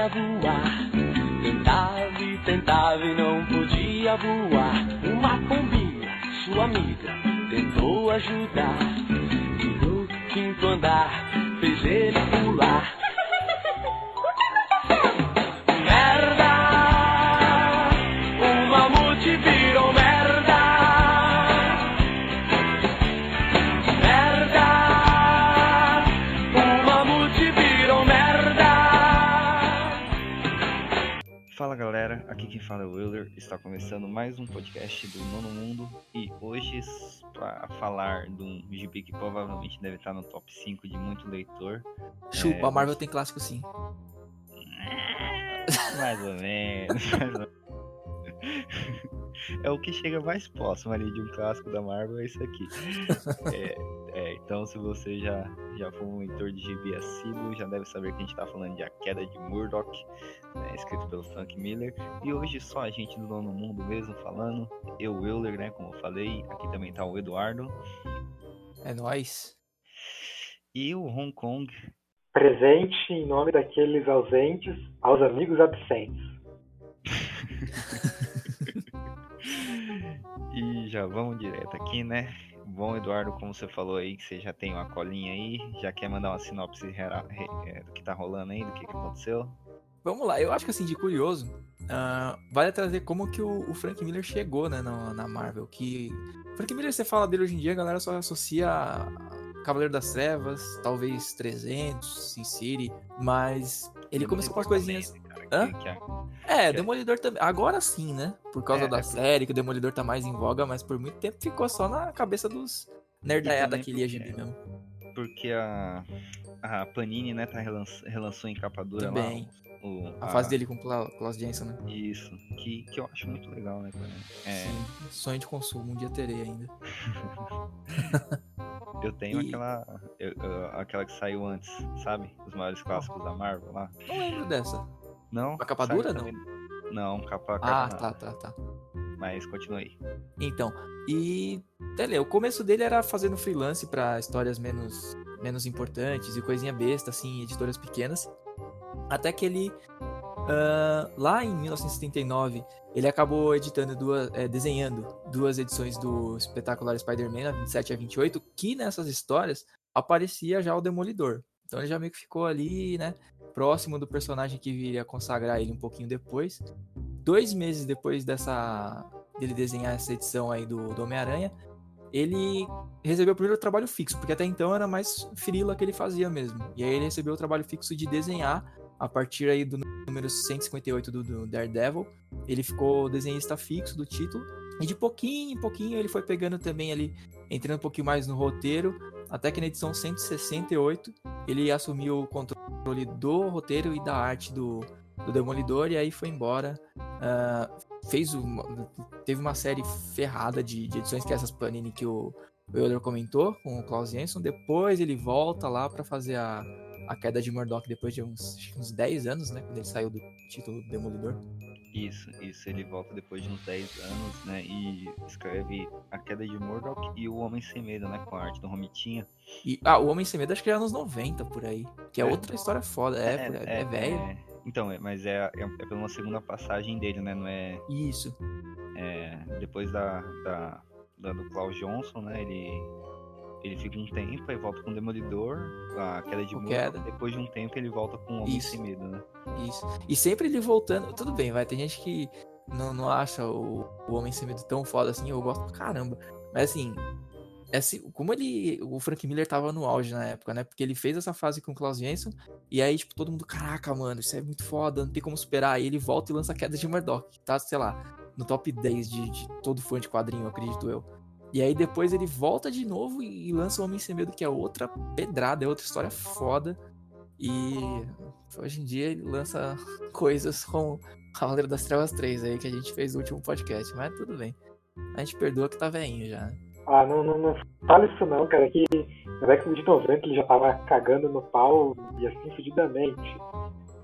queria voar. Tentava e tentava e não podia voar. Uma pombinha, sua amiga, tentou ajudar. E no quinto andar fez ele pular. Quem fala é o Willer, está começando mais um podcast do Nono Mundo e hoje para falar de um gibi que provavelmente deve estar no top 5 de muito leitor, Chupa, É, a Marvel tem clássico sim. mais ou menos. mais ou menos. É o que chega mais próximo ali de um clássico da Marvel, é isso aqui. É, é, então, se você já, já for um leitor de gibi assíduo, já deve saber que a gente está falando de A Queda de Murdoch, né, escrito pelo Frank Miller. E hoje só a gente do Nono Mundo mesmo falando. Eu, Euler, né, como eu falei. Aqui também tá o Eduardo. É nóis. E o Hong Kong. Presente em nome daqueles ausentes aos amigos absentes. E já vamos direto aqui, né? Bom, Eduardo, como você falou aí, que você já tem uma colinha aí, já quer mandar uma sinopse é, do que tá rolando aí, do que, que aconteceu? Vamos lá, eu acho que assim, de curioso, ah, vale trazer como que o, o Frank Miller chegou, né, na, na Marvel. Que. Frank Miller, você fala dele hoje em dia, a galera só associa Cavaleiro das Trevas, talvez 300, Sin City, mas ele começou com as coisinhas. Que- que é- É, Demolidor também. Agora sim, né? Por causa É, da é série, que o Demolidor tá mais em voga, mas por muito tempo ficou só na cabeça dos nerdaiada que lia gibi mesmo. Porque a, a Panini, né, tá relanç- relançou em capa dura Também. lá. O, A fase dele com o Klaus Jensen, né? Isso, que, que eu acho muito legal, né? É, Sim, sonho de consumo, um dia terei ainda. eu tenho E- aquela, eu- eu- aquela que saiu antes, sabe? Os maiores clássicos da Marvel lá. Não lembro dessa. Não? A capa dura, também- Não, capa, capa Ah, não. tá, tá, tá. Mas continua aí. Então, e Tele, o começo dele era fazendo freelance pra histórias menos, menos importantes e coisinha besta, assim, editoras pequenas. Até que ele, ah, lá em 1979, ele acabou editando duas, eh, desenhando duas edições do espetacular Spider-Man, a 27 e a 28, que nessas histórias aparecia já o Demolidor. Então ele já meio que ficou ali, né, próximo do personagem que viria consagrar ele um pouquinho depois. Dois meses depois dessa dele desenhar essa edição aí do, do Homem-Aranha, ele recebeu o primeiro trabalho fixo, porque até então era mais frila que ele fazia mesmo. E aí ele recebeu o trabalho fixo de desenhar a partir aí do número 158 do, do Daredevil. Ele ficou desenhista fixo do título. E de pouquinho em pouquinho ele foi pegando também ali, entrando um pouquinho mais no roteiro, até que na edição 168 ele assumiu o controle do roteiro e da arte do, do Demolidor, e aí foi embora. Ah, fez uma, teve uma série ferrada de, de edições que é essas Panini que o, o Euler comentou com o Klaus Jensen. Depois ele volta lá pra fazer a, a queda de Murdoch depois de uns, uns 10 anos, né? Quando ele saiu do título Demolidor. Isso, isso, ele volta depois de uns 10 anos, né? E escreve A Queda de Murdoch e O Homem Sem Medo, né? Com a arte do Romitinha. E, ah, o Homem Sem Medo acho que é anos 90 por aí. Que é, É. outra história foda. É, por- é, velho. é- então, é, mas é, é, é pela uma segunda passagem dele, né? Não é, Isso. é depois da, da, da do Klaus Johnson, né? Ele, ele fica um tempo, aí volta com o Demolidor, a Queda de O Murdoch. Queda. Depois de um tempo ele volta com o Homem Isso. Sem Medo, né? Isso. E sempre ele voltando. Tudo bem, vai. Tem gente que não, não acha o, o Homem Sem Medo tão foda assim. Eu gosto pra caramba. Mas assim, assim, como ele. O Frank Miller tava no auge na época, né? Porque ele fez essa fase com o Klaus Jensen. E aí, tipo, todo mundo, caraca, mano, isso é muito foda, não tem como superar. Aí ele volta e lança a queda de Murdoch, que tá, sei lá, no top 10 de, de todo fã de quadrinho, acredito eu. E aí depois ele volta de novo e, lança o Homem Sem Medo, que é outra pedrada, é outra história foda. E hoje em dia ele lança coisas com Cavaleiro das Trevas 3 aí, que a gente fez no último podcast, mas tudo bem. A gente perdoa que tá velhinho já. Ah, não, não, não fala isso não, cara, que na década de 90 ele já tava cagando no pau e assim fudidamente.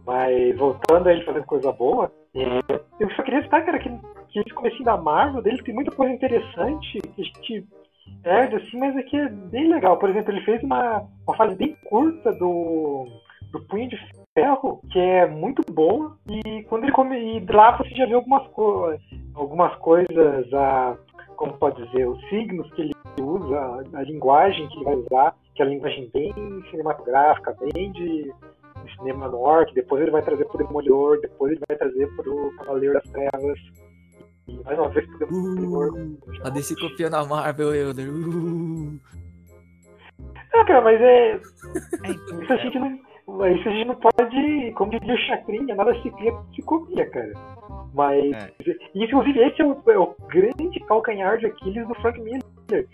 Mas voltando a ele fazendo coisa boa, é, eu só queria citar, cara, que, que esse comecinho da Marvel dele tem muita coisa interessante que a gente perde, assim, mas é que é bem legal. Por exemplo, ele fez uma, uma fase bem curta do, do Punho de Ferro, que é muito bom, e quando ele come. E lá você já vê algumas, co algumas coisas, a, como pode dizer, os signos que ele usa, a linguagem que ele vai usar, que é a linguagem bem cinematográfica, bem de cinema noir, que depois ele vai trazer pro Demolidor, depois ele vai trazer pro Cavaleiro das Trevas. E mais uma vez pro Demolidor. Uh, a DC copiando a Marvel, Elder. Uh. Ah, cara, mas é. Isso a gente não. Isso a gente não pode, como dizia o Chacrinha, nada se cria, se copia, cara. Mas, é. e, inclusive, esse é o, é o, grande calcanhar de Aquiles do Frank Miller. Que,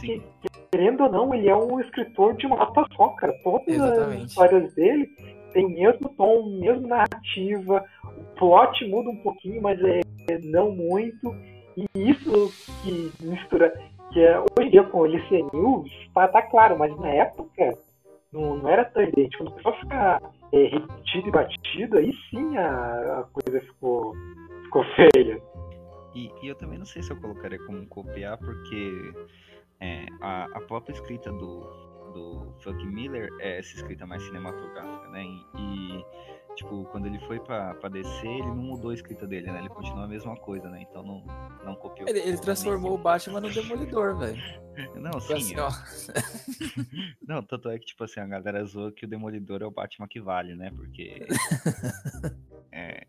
que, querendo ou não, ele é um escritor de uma nota só, cara. Todas Exatamente. as histórias dele tem o mesmo tom, mesma narrativa. O plot muda um pouquinho, mas é, é não muito. E isso que mistura que é, hoje em dia com o LCNU tá, tá claro, mas na época não, não era tão evidente. Quando começou a ficar é, repetido e batido, aí sim a, a coisa ficou, ficou feia. E, e, eu também não sei se eu colocaria como copiar, porque é, a, a própria escrita do, do Frank Miller é essa escrita mais cinematográfica, né? E, tipo, quando ele foi pra, pra DC, ele não mudou a escrita dele, né? Ele continuou a mesma coisa, né? Então não, não copiou. Ele, ele transformou o Batman no Demolidor, velho. Não, sim. Assim, ó. não, tanto é que, tipo assim, a galera zoa que o Demolidor é o Batman que vale, né? Porque. é,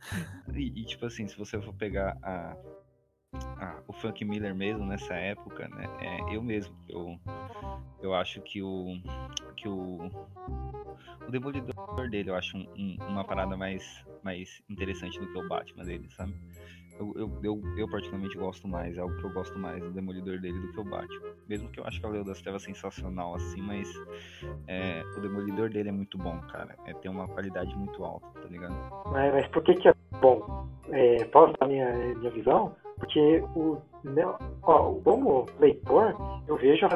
e, e, tipo assim, se você for pegar a, ah, o Frank Miller mesmo nessa época, né? É, eu mesmo, eu, eu acho que o que o, o Demolidor dele eu acho um, um, uma parada mais mais interessante do que o Batman dele, sabe? Eu, eu, eu, eu, particularmente gosto mais, é algo que eu gosto mais do Demolidor dele do que o Batman. Mesmo que eu acho que a Leo das Trevas sensacional assim, mas é, o Demolidor dele é muito bom, cara. É, tem uma qualidade muito alta, tá ligado? Mas, mas por que que é bom? É, posso dar minha, minha visão? Porque o, né, ó, como leitor, eu vejo a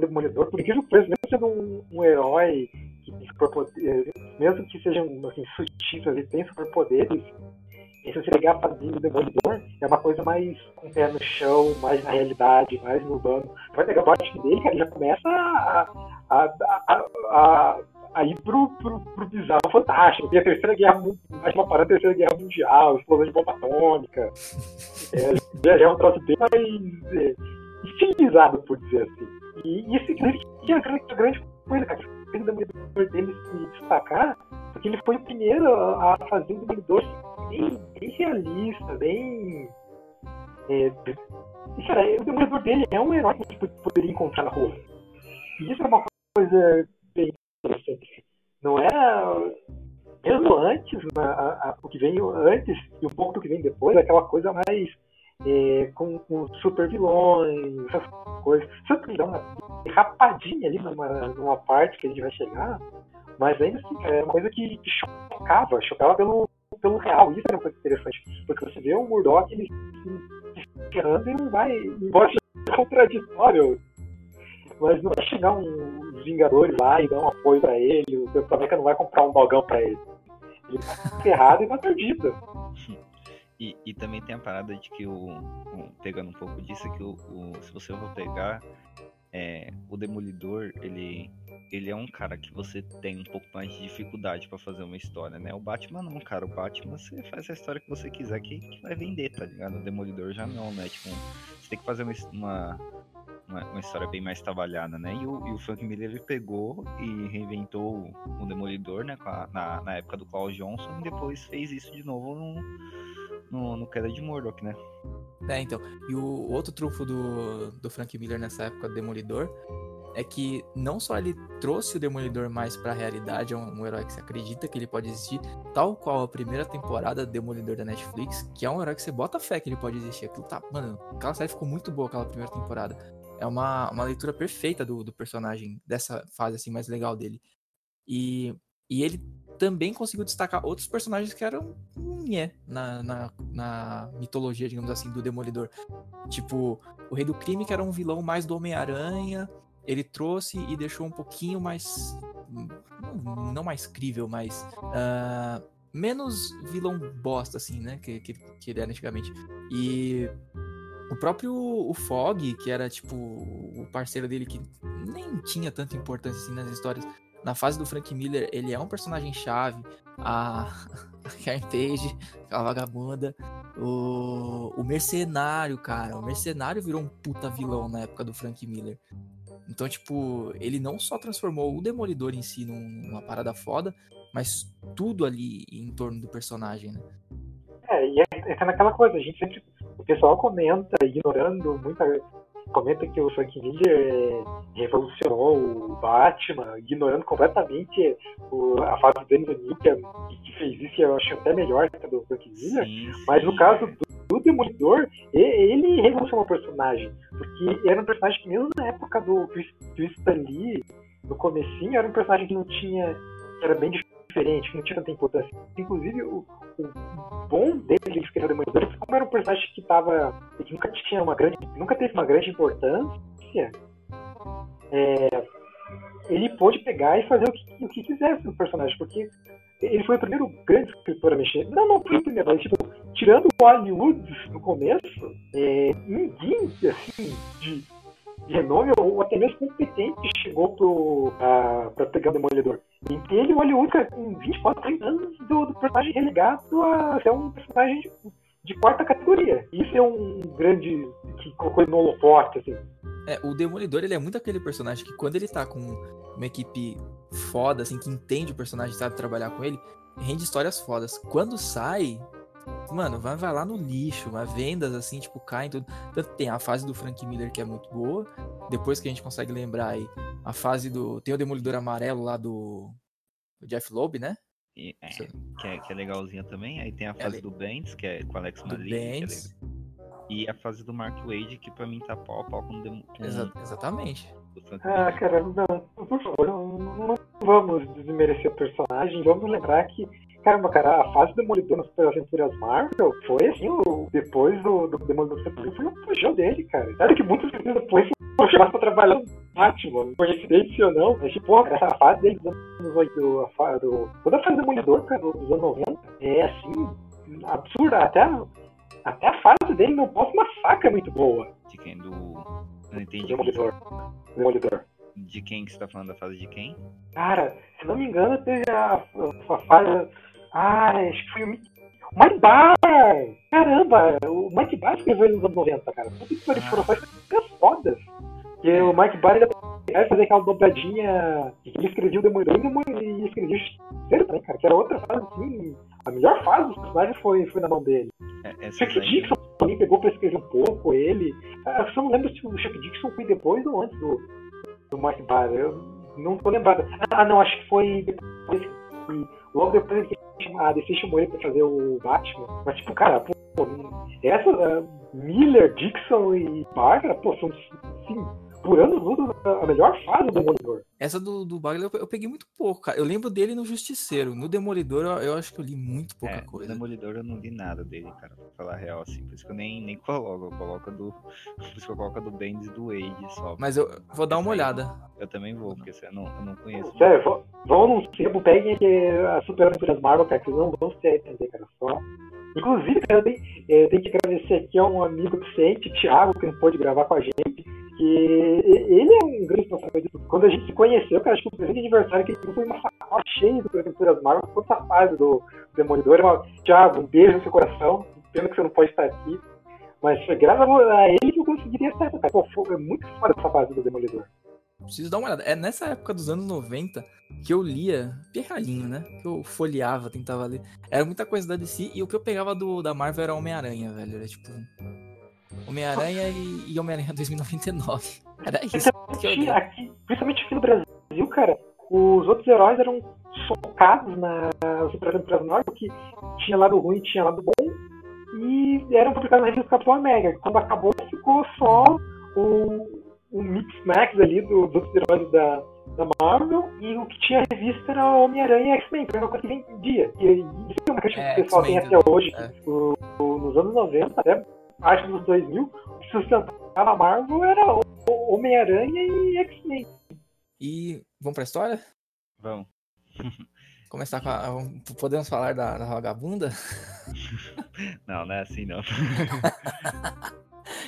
Demolidor, por incrível que mesmo sendo um, um herói que tem superpoderes, mesmo que sejam assim, sutis, ele tem superpoderes, e se você pegar a fadinha do Demolidor, é uma coisa mais com o pé no chão, mais na realidade, mais no urbano. Vai pegar o Batman dele, cara, já começa a, a, a, a aí pro, pro, pro bizarro fantástico. Tem a terceira guerra, mais uma parada terceira guerra mundial, explosão de bomba atômica. É, já é um troço bem mais é, estilizado, por dizer assim. E, e esse é a grande, grande coisa, cara. O demolidor dele se destacar, porque ele foi o primeiro a fazer um demolidor bem, bem realista, bem. É, cara, o demolidor dele é um herói que a gente poderia encontrar na rua. E isso é uma coisa bem não era mesmo antes, a, a, o que vem antes e um pouco do que vem depois, aquela coisa mais é, com, com, super vilões, essas coisas. Que dá uma rapadinha ali numa, numa parte que a gente vai chegar, mas ainda assim, é uma coisa que, que chocava, chocava pelo, pelo real. Isso era uma coisa interessante, porque você vê o Murdoch ele se e não vai, embora seja contraditório, mas não vai chegar um Vingadores lá e dar um apoio pra ele, o Capitão América não vai comprar um dogão pra ele. Ele tá ferrado e tá perdido. E, e também tem a parada de que o. Pegando um pouco disso, que o, o se você for pegar é, o Demolidor, ele, ele é um cara que você tem um pouco mais de dificuldade para fazer uma história, né? O Batman não, cara. O Batman você faz a história que você quiser que, que vai vender, tá ligado? O Demolidor já não, né? Tipo, você tem que fazer uma, uma uma, uma, história bem mais trabalhada, né? E o, e o Frank Miller ele pegou e reinventou o Demolidor, né? A, na, na, época do Klaus Johnson e depois fez isso de novo no, no, no Queda de Murdoch, né? É, então. E o outro trunfo do, do Frank Miller nessa época do Demolidor é que não só ele trouxe o Demolidor mais pra realidade, é um, um, herói que você acredita que ele pode existir, tal qual a primeira temporada do Demolidor da Netflix, que é um herói que você bota fé que ele pode existir. Aquilo tá, mano, aquela série ficou muito boa, aquela primeira temporada é uma, uma leitura perfeita do, do personagem, dessa fase assim mais legal dele. E, e ele também conseguiu destacar outros personagens que eram nhé, na, na, na mitologia, digamos assim, do Demolidor. Tipo, o Rei do Crime, que era um vilão mais do Homem-Aranha, ele trouxe e deixou um pouquinho mais. Não mais crível, mas. Uh, menos vilão bosta, assim, né? Que, que, que ele era antigamente. E próprio o Fog, que era tipo o parceiro dele que nem tinha tanta importância assim nas histórias, na fase do Frank Miller, ele é um personagem chave. A, a Karen Page, a vagabunda. O, o Mercenário, cara. O Mercenário virou um puta vilão na época do Frank Miller. Então, tipo, ele não só transformou o Demolidor em si numa parada foda, mas tudo ali em torno do personagem, né? É, e é, é naquela coisa, a gente sempre. O pessoal comenta, ignorando muita. Comenta que o Frank Miller revolucionou o Batman, ignorando completamente o, a fase do Dennis O'Neill, que, fez isso, eu acho até melhor que a do Frank Miller. Sim, sim. Mas no caso do, do Demolidor, ele revolucionou o personagem. Porque era um personagem que mesmo na época do, do Stan Lee, no comecinho, era um personagem que não tinha. que era bem diferente, que não tinha tanta importância. Inclusive, o, o bom dele de escrever Demolidor, como era um personagem que tava. que nunca tinha uma grande. nunca teve uma grande importância. É, ele pôde pegar e fazer o que, o que quisesse no personagem, porque ele foi o primeiro grande escritor a mexer. Não, não foi o primeiro, mas tipo, tirando o Hollywood no começo, é, ninguém assim de renome ou até mesmo competente chegou pro, pra pegar o Demolidor. E ele, o Hollywood, cara, com 24, 30 anos do, do personagem relegado a ser um personagem de, de quarta categoria. Isso é um grande que colocou ele no holofote, assim. É, o Demolidor, ele é muito aquele personagem que quando ele tá com uma equipe foda, assim, que entende o personagem, sabe trabalhar com ele, rende histórias fodas. Quando sai, mano, vai, vai lá no lixo, vai vendas, assim, tipo, caem tudo. Tanto tem a fase do Frank Miller, que é muito boa. Depois que a gente consegue lembrar aí, a fase do... Tem o Demolidor Amarelo lá do, do Jeff Loeb, né? E, é, que, é, que é legalzinha também. Aí tem a é fase é, do Bendis, que é com Alex Maria. É e a fase do Mark Wade, que pra mim tá pau a pau com o Exa Exatamente. Ah, cara, não, por favor, não, não, vamos desmerecer o personagem, vamos lembrar que, caramba, cara, a fase do Demolidor nas aventuras Marvel foi assim, o, depois do, do Demolidor foi um puxão dele, cara. Sabe que muitos depois foi chamado pra trabalhar no Batman, coincidência ou não, mas tipo, cara, a fase dele dos anos 8, a fase do, toda a fase do Demolidor, cara, dos anos 90, é assim, absurda, até até a fase dele no boss massacre é muito boa. De quem? Do. Não entendi. Demolidor. Demolidor. De quem que você tá falando da fase de quem? Cara, se não me engano, teve a, a, fase. Ah, acho que foi o Mike Bar! Caramba, o Mike Bar escreveu ele nos anos 90, cara. Tudo que ah. foram coisas fodas. Que o Mike Bar ele fazer aquela dobradinha que ele escrevia o Demolidor e escrevia o Terceiro também, cara. Que era outra fase, assim. A melhor fase dos personagens foi, foi na mão dele. É, Chuck. Dixon também pegou pra escrever um pouco ele. Ah, eu só não lembro se o Chuck Dixon foi depois ou antes do, do Mark Barr. Eu não tô lembrado. Ah, não, acho que foi depois. Logo depois a DC chamou ele pra fazer o Batman. Mas, tipo, cara, pô, essa uh, Miller, Dixon e Barr, pô, são sim, por anos luta a melhor fase do Demolidor. Essa do, do Bagler eu, eu, peguei muito pouco, cara. Eu lembro dele no Justiceiro. No Demolidor eu, eu acho que eu li muito pouca é, coisa. No Demolidor eu não li nada dele, cara, pra falar a real, assim. Por isso que eu nem, nem coloco. Eu coloco do. Por isso que eu coloco do Bendis do Wade só. Mas eu vou dar uma olhada. Eu também vou, porque eu não, eu não conheço. Sério, vão num sebo, peguem a Super Aventuras Marvel, cara, que vocês não vão se arrepender, cara. Só. Inclusive, eu tenho, eu tenho que agradecer aqui a um amigo docente, Thiago, que não pôde gravar com a gente que ele é um grande responsável. Quando a gente se conheceu, cara, acho que o presente de aniversário que ele foi uma sacola cheia de Aventuras Marvel, toda essa fase do Demolidor. Uma, Thiago, um beijo no seu coração. Pena que você não pode estar aqui. Mas graças a ele que eu conseguiria estar. Cara. Pô, é muito foda essa fase do Demolidor. Preciso dar uma olhada. É nessa época dos anos 90 que eu lia perralinho, né? Que eu folheava, tentava ler. Era muita coisa da DC e o que eu pegava do, da Marvel era Homem-Aranha, velho. Era tipo Homem-Aranha e, e Homem-Aranha 2099. Era isso que eu aqui, Principalmente aqui no Brasil, cara, os outros heróis eram focados na Super Aventuras Marvel, que tinha lado ruim e tinha lado bom, e eram publicados na revista Capitão América. Quando acabou, ficou só o, o mix max ali do, dos heróis da, da Marvel, e o que tinha revista era Homem-Aranha e X-Men, que era uma coisa que vendia. E isso é uma questão é, que o pessoal tem até hoje. É. O, o, nos anos 90, até parte dos 2000, o que sustentava a Marvel era Homem-Aranha e X-Men. E vamos pra história? Vamos. Começar com a. Podemos falar da, da vagabunda? Não, não é assim não.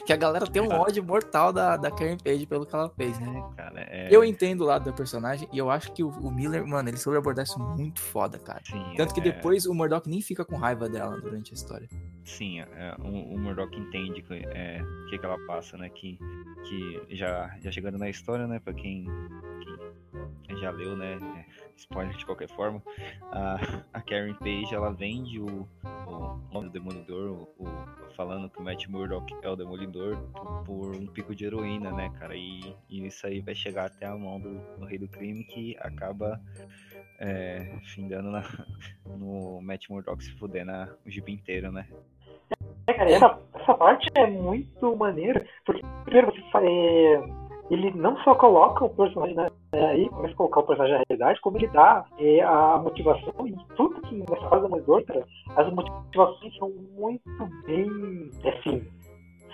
que a galera tem um ódio mortal da, da Karen Page pelo que ela fez, né? É, cara, é... Eu entendo o lado da personagem e eu acho que o, o Miller, mano, ele soube abordar isso muito foda, cara. Sim, Tanto que é- depois o Murdoch nem fica com raiva dela durante a história. Sim, é, o, o Murdoch entende que, é, o que, que ela passa, né? Que, que já, já chegando na história, né? Pra quem, quem já leu, né? Spoiler de qualquer forma, a, a Karen Page ela vende o, o nome do Demolidor, o, o- falando que o Matt Murdock é o Demolidor por, por um pico de heroína, né, cara? E, e isso aí vai chegar até a mão do, do Rei do Crime que acaba é, findando na, no Matt Murdock se fuder na, o gibi inteiro, né? É, cara, essa, essa parte é muito maneira, porque primeiro você fa- é, ele não só coloca o personagem é, aí, começa a colocar o personagem na realidade, como ele dá é, a motivação e tudo que nessa fase da Demolidor, cara, as motivações são muito bem, assim,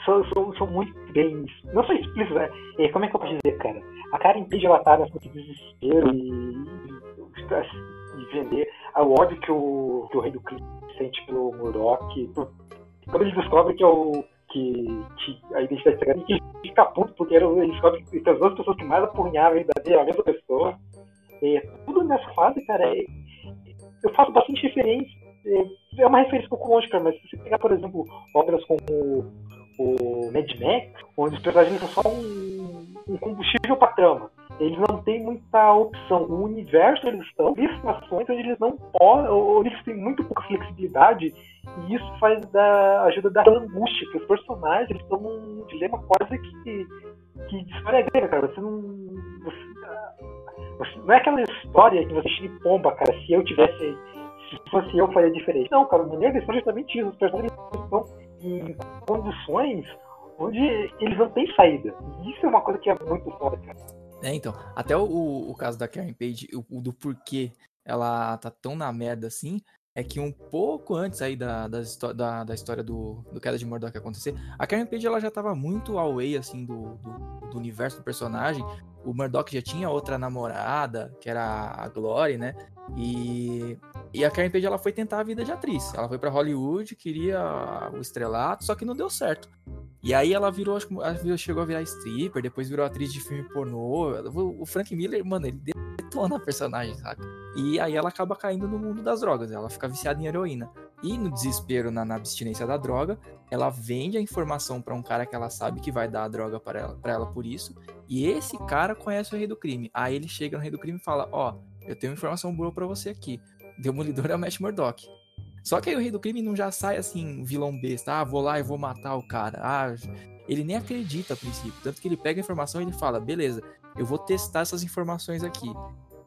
são, são, são muito bem, não são explícitas, né? É, como é que eu posso dizer, cara? A Karen Page, ela tá nessa de desespero e, e, e vender o ódio que o, que o Rei do Crime sente pelo por quando ele descobre que é o. que, que a identidade secreta, que ele fica puto porque era, ele descobre que as duas pessoas que mais apunhavam a vida dele é a mesma pessoa. É, tudo nessa fase, cara, é, eu faço bastante referência. É, é uma referência pouco cara, mas se você pegar, por exemplo, obras como o Mad Max, onde os personagens são só um, um combustível para trama. Eles não têm muita opção. O universo eles estão, situações onde eles não podem, ou eles têm muito pouca flexibilidade, e isso faz da ajuda da angústia, que os personagens eles estão num dilema quase que, que de história grega, cara. Você não. Você, você- não é aquela história que você chega e pomba, cara. Se eu tivesse. Se fosse eu, faria diferente. Não, cara, o maneiro é justamente isso. Os personagens estão em condições onde eles não têm saída. E isso é uma coisa que é muito foda, cara. É, então, até o, o caso da Karen Page, o, o do porquê ela tá tão na merda assim, é que um pouco antes aí da, da, da, da história do, do Queda de Murdoch acontecer, a Karen Page ela já tava muito away, assim, do, do, do universo do personagem. O Murdoch já tinha outra namorada, que era a Glory, né? E, e a Karen Page ela foi tentar a vida de atriz. Ela foi pra Hollywood, queria o estrelato, só que não deu certo. E aí ela virou, acho que chegou a virar stripper, depois virou atriz de filme pornô. O Frank Miller, mano, ele detona a personagem, saca? E aí ela acaba caindo no mundo das drogas, ela fica viciada em heroína. E no desespero, na, na abstinência da droga, ela vende a informação pra um cara que ela sabe que vai dar a droga pra ela, pra ela por isso. E esse cara conhece o Rei do Crime. Aí ele chega no Rei do Crime e fala: Ó, eu tenho uma informação boa pra você aqui. Demolidor é o Matt Murdock. Só que aí o Rei do Crime não já sai assim, vilão besta. Ah, vou lá e vou matar o cara. Ah, ele nem acredita a princípio. Tanto que ele pega a informação e ele fala: beleza, eu vou testar essas informações aqui.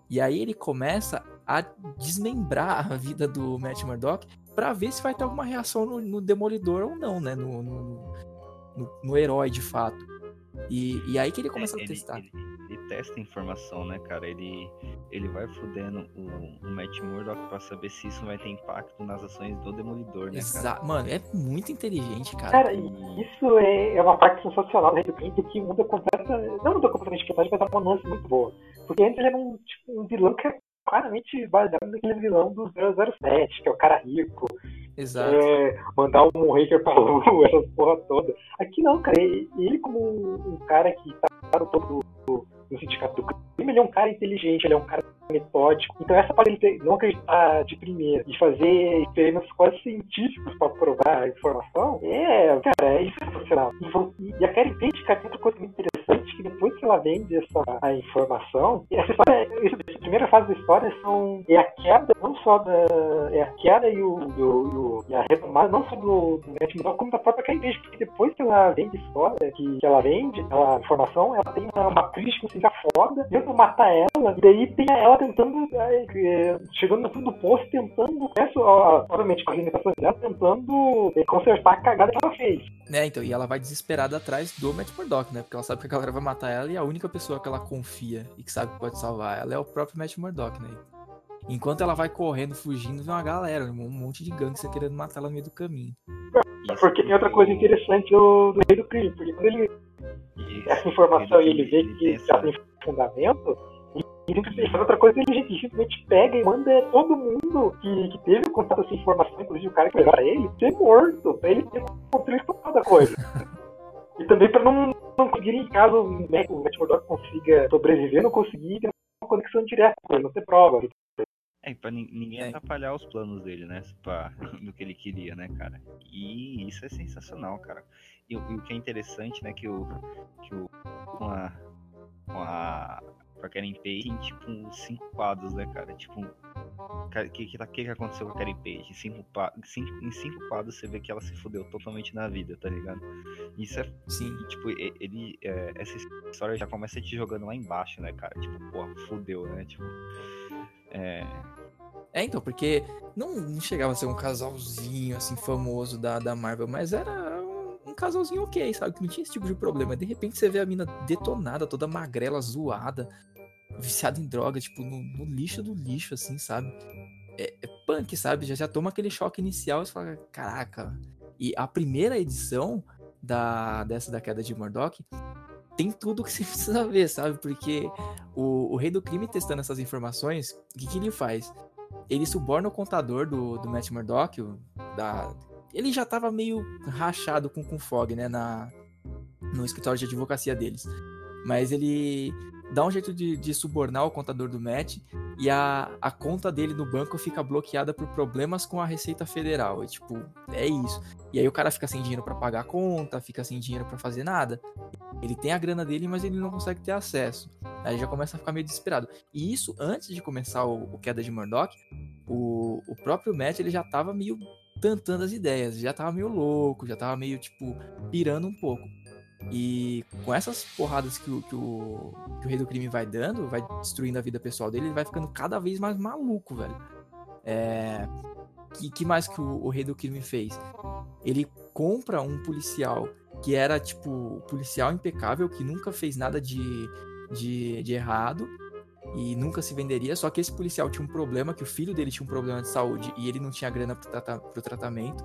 E aí ele começa a desmembrar a vida do Matt Murdock pra ver se vai ter alguma reação no, no Demolidor ou não, né? No, no, no- no herói de fato. E, e aí que ele começa É, a testar. Ele, ele testa a informação, né, cara? Ele, ele vai fudendo o, o Matt Murdock pra saber se isso vai ter impacto nas ações do Demolidor, né, cara? Exato. Mano, é muito inteligente, cara. Cara, e isso é, é uma parte sensacional do Rei do porque muda completa, não muda completamente personagem, mas é uma nuance muito boa. Porque antes ele era um, tipo, um vilão que é claramente baseado naquele vilão do 007, que é o cara rico, Exato. é, mandar um hacker pra lua, essa porra toda. Aqui não, cara, ele, ele como um cara que tá no topo do, do sindicato do crime, ele é um cara inteligente, ele é um cara metódico. Então essa parte de não acreditar de primeira e fazer experimentos quase científicos pra provar a informação, é, cara, é isso é sensacional. E, e a Karen Page, cara, outra coisa muito interessante, que depois que ela vende essa a informação, essa história, essa primeira fase da história são, é a queda, não só da, é a queda e o, e o- e o- e a retomada, não só do, do Matt como da própria Page, porque depois que ela vende a história, que, que ela vende, a informação, ela tem uma, uma crítica assim, foda, tenta matar ela, e daí tem ela tentando, é, é, chegando no fundo do poço, tentando, essa, ó, obviamente com as limitações dela, tentando é, consertar a cagada que ela fez. Né, então, e ela vai desesperada atrás do Matt Murdock, né? Porque ela sabe que a galera vai matar ela e a única pessoa que ela confia e que sabe que pode salvar ela é o próprio Matt Murdock, né? Enquanto ela vai correndo, fugindo, vem uma galera, um monte de gangster querendo matar ela no meio do caminho. Isso Porque tem outra coisa interessante do, do Rei do Crime, porque quando ele Isso. essa informação e ele vê Ele que essa- tem fundamento, e ele faz outra coisa, ele simplesmente pega e manda todo mundo que, que teve contato com essa informação, inclusive o cara que levar ele, ser morto, pra ele ter controle total da coisa. E também pra não, não conseguirem, caso o Murdock consiga sobreviver, não conseguir ter uma conexão direta com ele, não ter prova. É, pra nin- ninguém É. atrapalhar os planos dele, né? Pra, do que ele queria, né, cara? E isso é sensacional, cara. E, o- e o que é interessante, né, que o. Que o. Com a. Com a. Com a Karen Page tem, tipo, uns cinco quadros, né, cara? Tipo. O que, que, que, que aconteceu com a Karen Page? Em cinco, pa- cinco, em cinco quadros você vê que ela se fudeu totalmente na vida, tá ligado? Isso é Sim. tipo, ele. é, essa história já começa te jogando lá embaixo, né, cara? Tipo, porra, fudeu, né? Tipo. É. É, então, porque não, não chegava a ser um casalzinho, assim, famoso da, da Marvel, mas era um casalzinho ok, sabe? Que não tinha esse tipo de problema. De repente você vê a mina detonada, toda magrela, zoada, viciada em droga, tipo, no, no lixo do lixo, assim, sabe? É, é punk, sabe? Já, já toma aquele choque inicial e você fala, caraca. E a primeira edição da, dessa da queda de Murdoch tem tudo que você precisa ver, sabe? Porque o, o rei do crime testando essas informações, o que, que ele faz? Ele suborna o contador do, do Matt Murdock, o- da... ele já tava meio rachado com com o Fog, né, na, no escritório de advocacia deles. Mas ele dá um jeito de, de subornar o contador do Matt e a, a conta dele no banco fica bloqueada por problemas com a Receita Federal. E, tipo, é isso. E aí o cara fica sem dinheiro pra pagar a conta, fica sem dinheiro pra fazer nada. Ele tem a grana dele, mas ele não consegue ter acesso. Aí já começa a ficar meio desesperado. E isso, antes de começar o, o Queda de Murdoch, o, o próprio Matt ele já tava meio tantando as ideias, já tava meio louco, já tava meio, tipo, pirando um pouco. E com essas porradas que o, que o, que o Rei do Crime vai dando, vai destruindo a vida pessoal dele, ele vai ficando cada vez mais maluco, velho. É... Que, que mais que o, o Rei do Crime fez? Ele compra um policial que era, tipo, policial impecável, que nunca fez nada de, de, de errado e nunca se venderia. Só que esse policial tinha um problema, que o filho dele tinha um problema de saúde e ele não tinha grana pro, trata pro tratamento.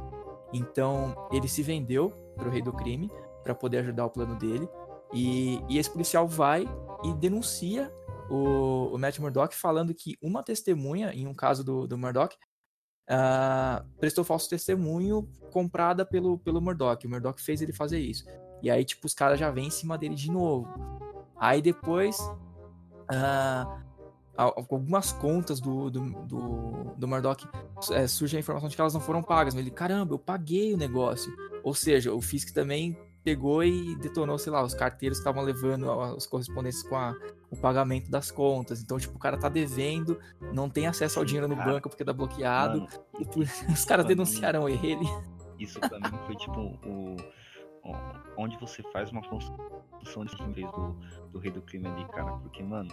Então ele se vendeu pro rei do crime para poder ajudar o plano dele. E, e esse policial vai e denuncia o, o Matt Murdock falando que uma testemunha, em um caso do, do Murdock, ah, prestou falso testemunho comprada pelo, pelo Murdock. O Murdock fez ele fazer isso. E aí, tipo, os caras já vêm em cima dele de novo. Aí depois. al- algumas contas do, do, do, do é, surge a informação de que elas não foram pagas. Mas ele, caramba, eu paguei o negócio. Ou seja, o Fisk também pegou e detonou, sei lá, os carteiros que estavam levando as correspondências com a- o pagamento das contas. Então, tipo, o cara tá devendo, não tem acesso ao dinheiro no cara. banco porque tá bloqueado. Mano, E os caras pra mim- denunciaram ele. isso pra mim foi tipo o, o- onde você faz uma construção de do, do rei do crime ali, cara. Porque, mano,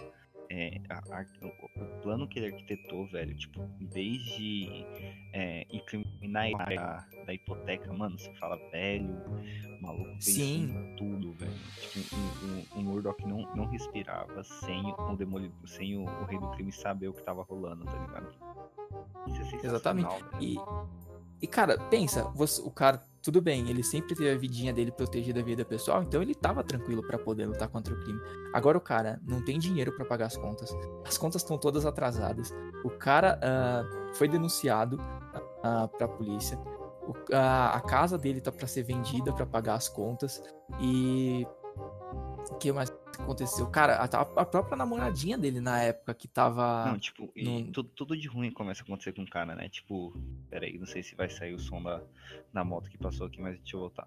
é, a- a- o, plano que ele arquitetou, velho, tipo, desde é, incriminar a da hipoteca, mano, você fala, velho, o maluco Sim. em tudo, velho. Tipo, o, o, o Murdoch não, não respirava sem o demolidor, sem o, o rei do crime saber o que tava rolando, tá ligado? Isso é Exatamente. velho. E, e cara, pensa, você- o cara, tudo bem, ele sempre teve a vidinha dele protegida a vida pessoal, então ele tava tranquilo pra poder lutar contra o crime. Agora o cara não tem dinheiro pra pagar as contas, as contas estão todas atrasadas. O cara ah, foi denunciado ah, pra polícia. O- a, a casa dele tá pra ser vendida pra pagar as contas. E o que mais aconteceu? Cara, a, a própria namoradinha dele na época que tava. Não, tipo, não- tudo, tudo de ruim começa a acontecer com o cara, né? Tipo, peraí, não sei se vai sair o som da, da moto que passou aqui, mas deixa eu voltar.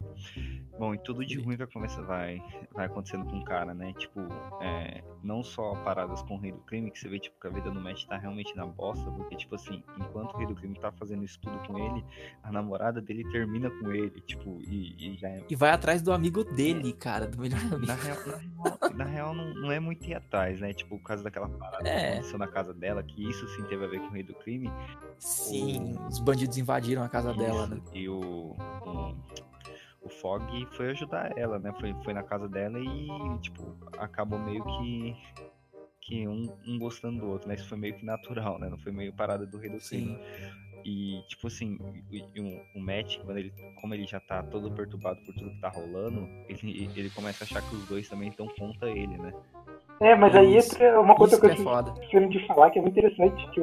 Bom, e tudo de ruim vai, vai acontecendo com o cara, né? Tipo, é, não só paradas com o rei do crime, que você vê, tipo, que a vida do Matt tá realmente na bosta, porque, tipo assim, enquanto o rei do crime tá fazendo isso tudo com ele, a namorada dele termina com ele, tipo, e, e já é E vai atrás do amigo dele, cara, do melhor amigo. na real, na real, na real não, não é muito ir atrás, né? Tipo, por causa daquela parada É. que aconteceu na casa dela, que isso sim teve a ver com o rei do crime. Sim, os bandidos invadiram a casa dela, Isso, né? E o, o, o Fog foi ajudar ela, né? Foi, foi na casa dela e, tipo, acabou meio que. Que um, um gostando do outro, né? Isso foi meio que natural, né? Não foi meio parada do rei do crime. Sim. E, tipo assim, o, o Matt, quando ele, como ele já tá todo perturbado por tudo que tá rolando, ele, ele começa a achar que os dois também estão contra ele, né? É, mas aí Isso. entra uma coisa que que eu é esqueci de falar que é muito interessante, que,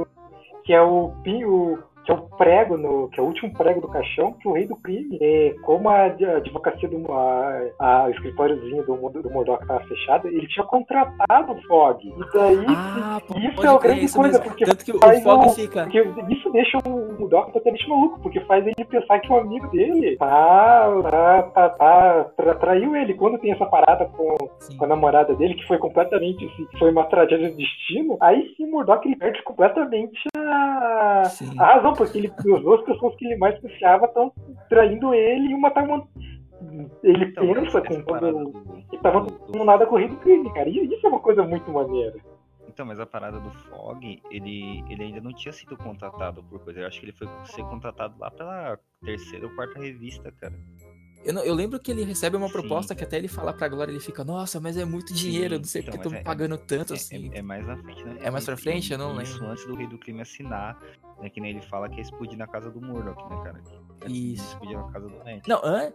que é o, o, que é o prego, no, que é o último prego do caixão, que o rei do crime, é, como a, a advocacia do a, a, escritóriozinho do, do Murdoch estava fechado, ele tinha contratado o Fog. E daí, Ah, isso é uma grande coisa, mesmo. porque Tanto que o Fog um- fica. isso deixa o Murdoch totalmente maluco, porque faz ele pensar que o amigo dele tá, tá, tá, tá tra- traiu ele. Quando tem essa parada com, com a namorada dele, que foi completamente, assim, foi uma tragédia de destino, aí sim o Murdoch ele perde completamente a, a razão, porque ele, as duas pessoas que ele mais confiava estão traindo ele e uma tá ele Então, pensa com parada quando do- que tava do- do nada corrido com ele, cara. E isso é uma coisa muito maneira. Então, mas a parada do Fog, ele, ele ainda não tinha sido contratado por coisa. Eu acho que ele foi ser contratado lá pela terceira ou quarta revista, cara. Eu, não- eu lembro que ele recebe uma Sim. proposta que até ele fala pra Glória, ele fica, nossa, mas é muito dinheiro, eu não sei então, porque estão é- pagando tanto É- assim. É, é mais na frente, né? É mais pra frente? Eu não Isso lembro. antes do Rei do Crime assinar, né? Que nem ele fala que é explodir na casa do Murdoch, né, cara? Isso. Não, an-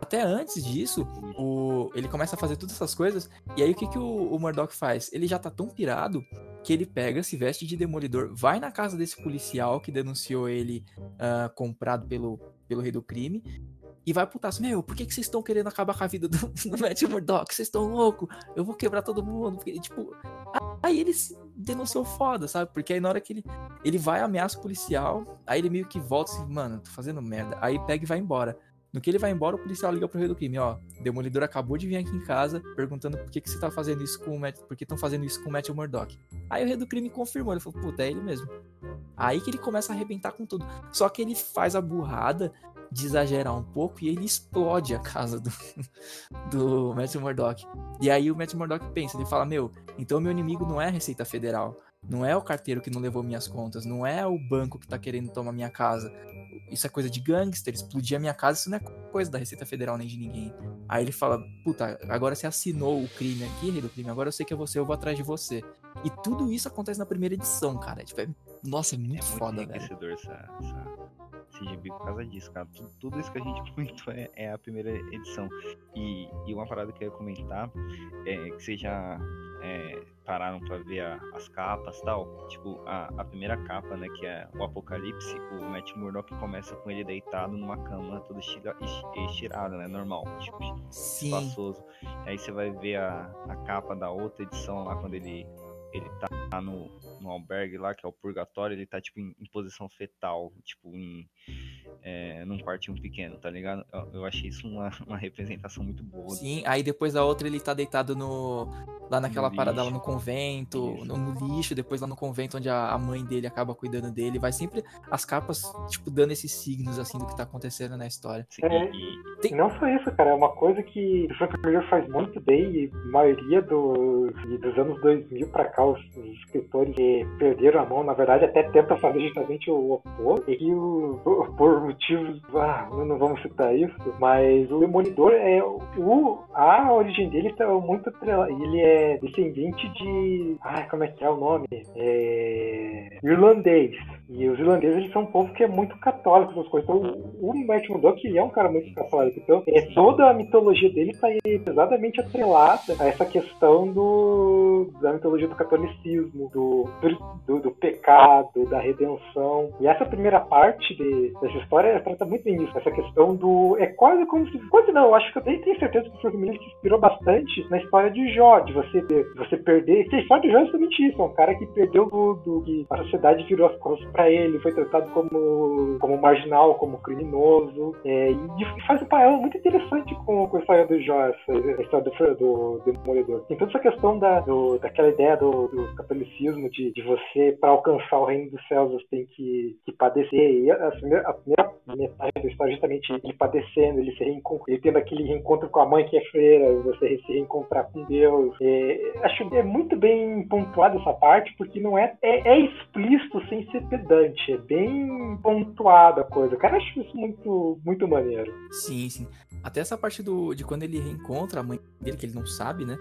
até antes disso, o, ele começa a fazer todas essas coisas, e aí o que, que o, o Murdoch faz? Ele já tá tão pirado que ele pega, se veste de demolidor, vai na casa desse policial que denunciou ele ah, comprado pelo, pelo rei do crime, e vai putaço, meu, por que, que vocês estão querendo acabar com a vida do, do Matt Murdoch? Vocês estão loucos? Eu vou quebrar todo mundo. Porque, tipo, aí ele se denunciou foda, sabe? Porque aí na hora que ele, ele vai, ameaça o policial, aí ele meio que volta assim, mano, tô fazendo merda. Aí pega e vai embora. No que ele vai embora, o policial liga pro rei do crime, ó. Demolidor acabou de vir aqui em casa perguntando por que, que você tá fazendo isso com o Matt. Por que estão fazendo isso com o Matthew Murdock? Aí o rei do crime confirmou, ele falou, puta, é ele mesmo. Aí que ele começa a arrebentar com tudo. Só que ele faz a burrada de exagerar um pouco e ele explode a casa do, do Matthew Murdock. E aí o Matthew Murdock pensa, ele fala, meu, então meu inimigo não é a Receita Federal. Não é o carteiro que não levou minhas contas, não é o banco que tá querendo tomar minha casa. Isso é coisa de gangster, explodir a minha casa, isso não é coisa da Receita Federal nem de ninguém. Aí ele fala, puta, agora você assinou o crime aqui, rei do crime, agora eu sei que é você, eu vou atrás de você. E tudo isso acontece na primeira edição, cara. Tipo, é- nossa, é muito, É muito foda, velho. essa, essa, esse gibi por causa disso, cara. Tudo, tudo isso que a gente comentou é, é a primeira edição. E, e uma parada que eu ia comentar é que vocês já é, pararam pra ver a- as capas e tal. Tipo, a, a primeira capa, né, que é o Apocalipse, o Matt Murdock começa com ele deitado numa cama toda estira- es- estirada, né, normal, tipo, Sim, espaçoso. Aí você vai ver a, a capa da outra edição lá, quando ele, ele tá no, no albergue lá, que é o purgatório, ele tá, tipo, em, em posição fetal, tipo, em, é, num quartinho pequeno, tá ligado? Eu, eu achei isso uma, uma representação muito boa. sim. Aí depois da outra ele tá deitado no. Lá naquela No parada lá lixo. no convento, no, no lixo, depois lá no convento onde a, a mãe dele acaba cuidando dele. Vai sempre as capas, tipo, dando esses signos assim do que tá acontecendo na história. Assim, É. e- E não só isso, cara, é uma coisa que o Frank Miller faz muito bem e a maioria dos, dos anos 2000 pra cá, os, os escritores que perderam a mão, na verdade, até tentam fazer justamente o oposto, e o, por motivos, ah, não, vamos citar isso, mas o Demolidor é o, a origem dele tá muito ele é descendente de, ah, como é que é o nome? É, irlandês. E os irlandeses eles são um povo que é muito católico, essas coisas. Então, o o Matt Murdock é um cara muito católico. Então, é, toda a mitologia dele está pesadamente atrelada a essa questão do, da mitologia do catolicismo, do, do, do pecado, da redenção. E essa primeira parte de- dessa história trata muito bem isso. Essa questão do. É quase como se. Quase não, eu acho que eu tenho tenho certeza que o Frank Miller se inspirou bastante na história de Jó, de você, de você perder. Que a história de Jó é justamente isso. É um cara que perdeu tudo, que a sociedade virou as costas pra ele, foi tratado como, como marginal, como criminoso. é, e, faz um paralelo muito interessante com, com a história do Jó, essa, a história do, do Demolidor. Tem toda essa questão da, do- daquela ideia do, do catolicismo, de, de você, para alcançar o reino dos céus, você tem que, que padecer. E a, a primeira, a primeira metade da história é justamente ele padecendo, ele se ele tendo aquele reencontro com a mãe que é freira, você se reencontrar com Deus. É, acho é muito bem pontuada essa parte, porque não é, é, é explícito sem ser pedante, é bem pontuada a coisa. Cara, eu acho isso muito, muito maneiro. Sim, sim. Até essa parte do, de quando ele reencontra a mãe dele, que ele não sabe, né?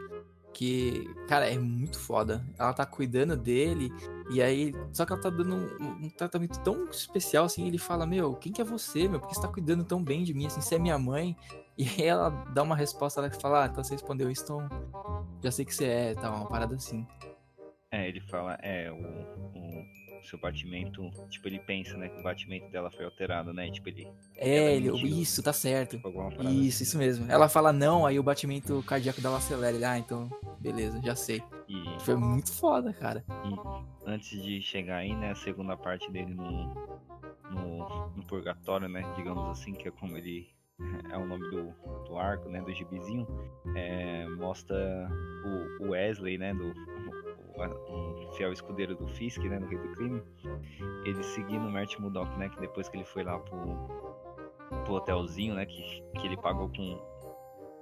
Que, cara, é muito foda. Ela tá cuidando dele, e aí. Só que ela tá dando um, um tratamento tão especial assim. Ele fala: Meu, quem que é você, meu? Por que você tá cuidando tão bem de mim? Assim, você é minha mãe. E aí ela dá uma resposta, ela fala: Ah, então você respondeu isso, então já sei que você é, tal, uma parada assim. É, ele fala, é, o, o, seu batimento. Tipo, ele pensa, né? Que o batimento dela foi alterado, né? Tipo, ele. É, ele, isso, tá certo. tipo, alguma parada Isso, isso mesmo. Ela fala não, aí o batimento cardíaco dela acelera. Ele, ah, então, beleza, já sei. E, Foi muito foda, cara. e antes de chegar aí, né? A segunda parte dele no, no, no purgatório, né? Digamos assim, que é como ele. É o nome do, do arco, né? Do gibizinho. É, mostra o, o Wesley, né? Do, um fiel escudeiro do Fisk, né? Do Rei do Crime. Ele seguindo o Mert Murdock, né? Que depois que ele foi lá pro, pro hotelzinho, né? Que, que ele pagou com.